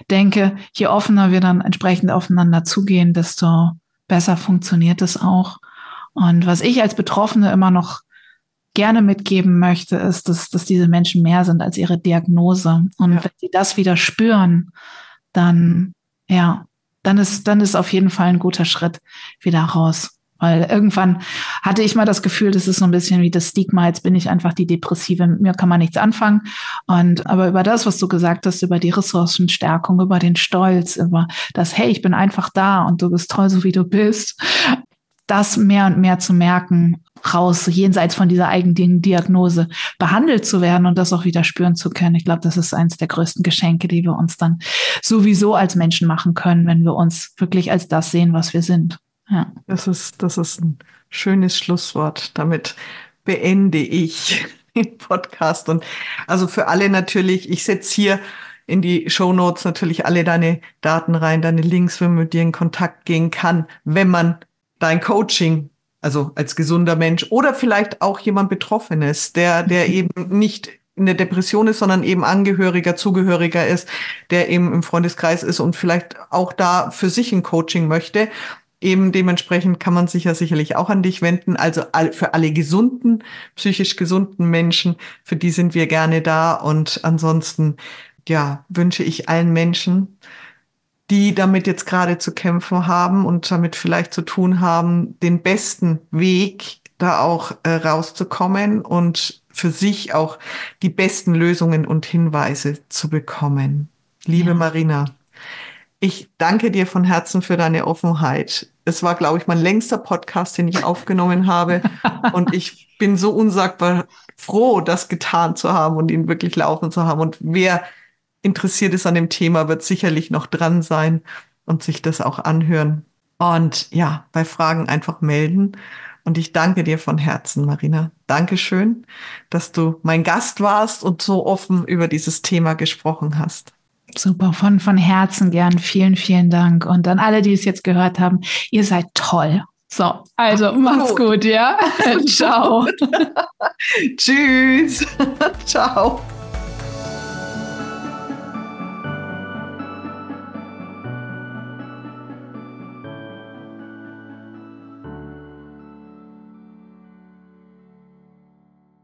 denke, je offener wir dann entsprechend aufeinander zugehen, desto besser funktioniert es auch. Und was ich als Betroffene immer noch gerne mitgeben möchte, ist, dass, dass diese Menschen mehr sind als ihre Diagnose. Und ja. wenn sie das wieder spüren, dann, ja, dann ist, dann ist auf jeden Fall ein guter Schritt wieder raus. Weil irgendwann hatte ich mal das Gefühl, das ist so ein bisschen wie das Stigma, jetzt bin ich einfach die Depressive, mit mir kann man nichts anfangen. Und aber über das, was du gesagt hast, über die Ressourcenstärkung, über den Stolz, über das, hey, ich bin einfach da und du bist toll, so wie du bist, das mehr und mehr zu merken, raus, jenseits von dieser eigenen Diagnose behandelt zu werden und das auch wieder spüren zu können. Ich glaube, das ist eines der größten Geschenke, die wir uns dann sowieso als Menschen machen können, wenn wir uns wirklich als das sehen, was wir sind. Ja. Das ist, das ist ein schönes Schlusswort. Damit beende ich den Podcast. Und also für alle natürlich, ich setze hier in die Show Notes natürlich alle deine Daten rein, deine Links, wenn man mit dir in Kontakt gehen kann, wenn man dein Coaching, also als gesunder Mensch oder vielleicht auch jemand Betroffenes, der, der eben nicht in der Depression ist, sondern eben Angehöriger, Zugehöriger ist, der eben im Freundeskreis ist und vielleicht auch da für sich ein Coaching möchte eben dementsprechend kann man sich ja sicherlich auch an dich wenden. Also für alle gesunden, psychisch gesunden Menschen, für die sind wir gerne da. Und ansonsten, ja, wünsche ich allen Menschen, die damit jetzt gerade zu kämpfen haben und damit vielleicht zu tun haben, den besten Weg da auch äh, rauszukommen und für sich auch die besten Lösungen und Hinweise zu bekommen. Liebe ja. Marina, ich danke dir von Herzen für deine Offenheit. Es war, glaube ich, mein längster Podcast, den ich aufgenommen habe. Und ich bin so unsagbar froh, das getan zu haben und ihn wirklich laufen zu haben. Und wer interessiert ist an dem Thema, wird sicherlich noch dran sein und sich das auch anhören. Und ja, bei Fragen einfach melden. Und ich danke dir von Herzen, Marina. Dankeschön, dass du mein Gast warst und so offen über dieses Thema gesprochen hast. Super, von, von Herzen gern. Vielen, vielen Dank. Und an alle, die es jetzt gehört haben, ihr seid toll. So, also Ach, macht's gut, ja? Ciao. Tschüss. Ciao.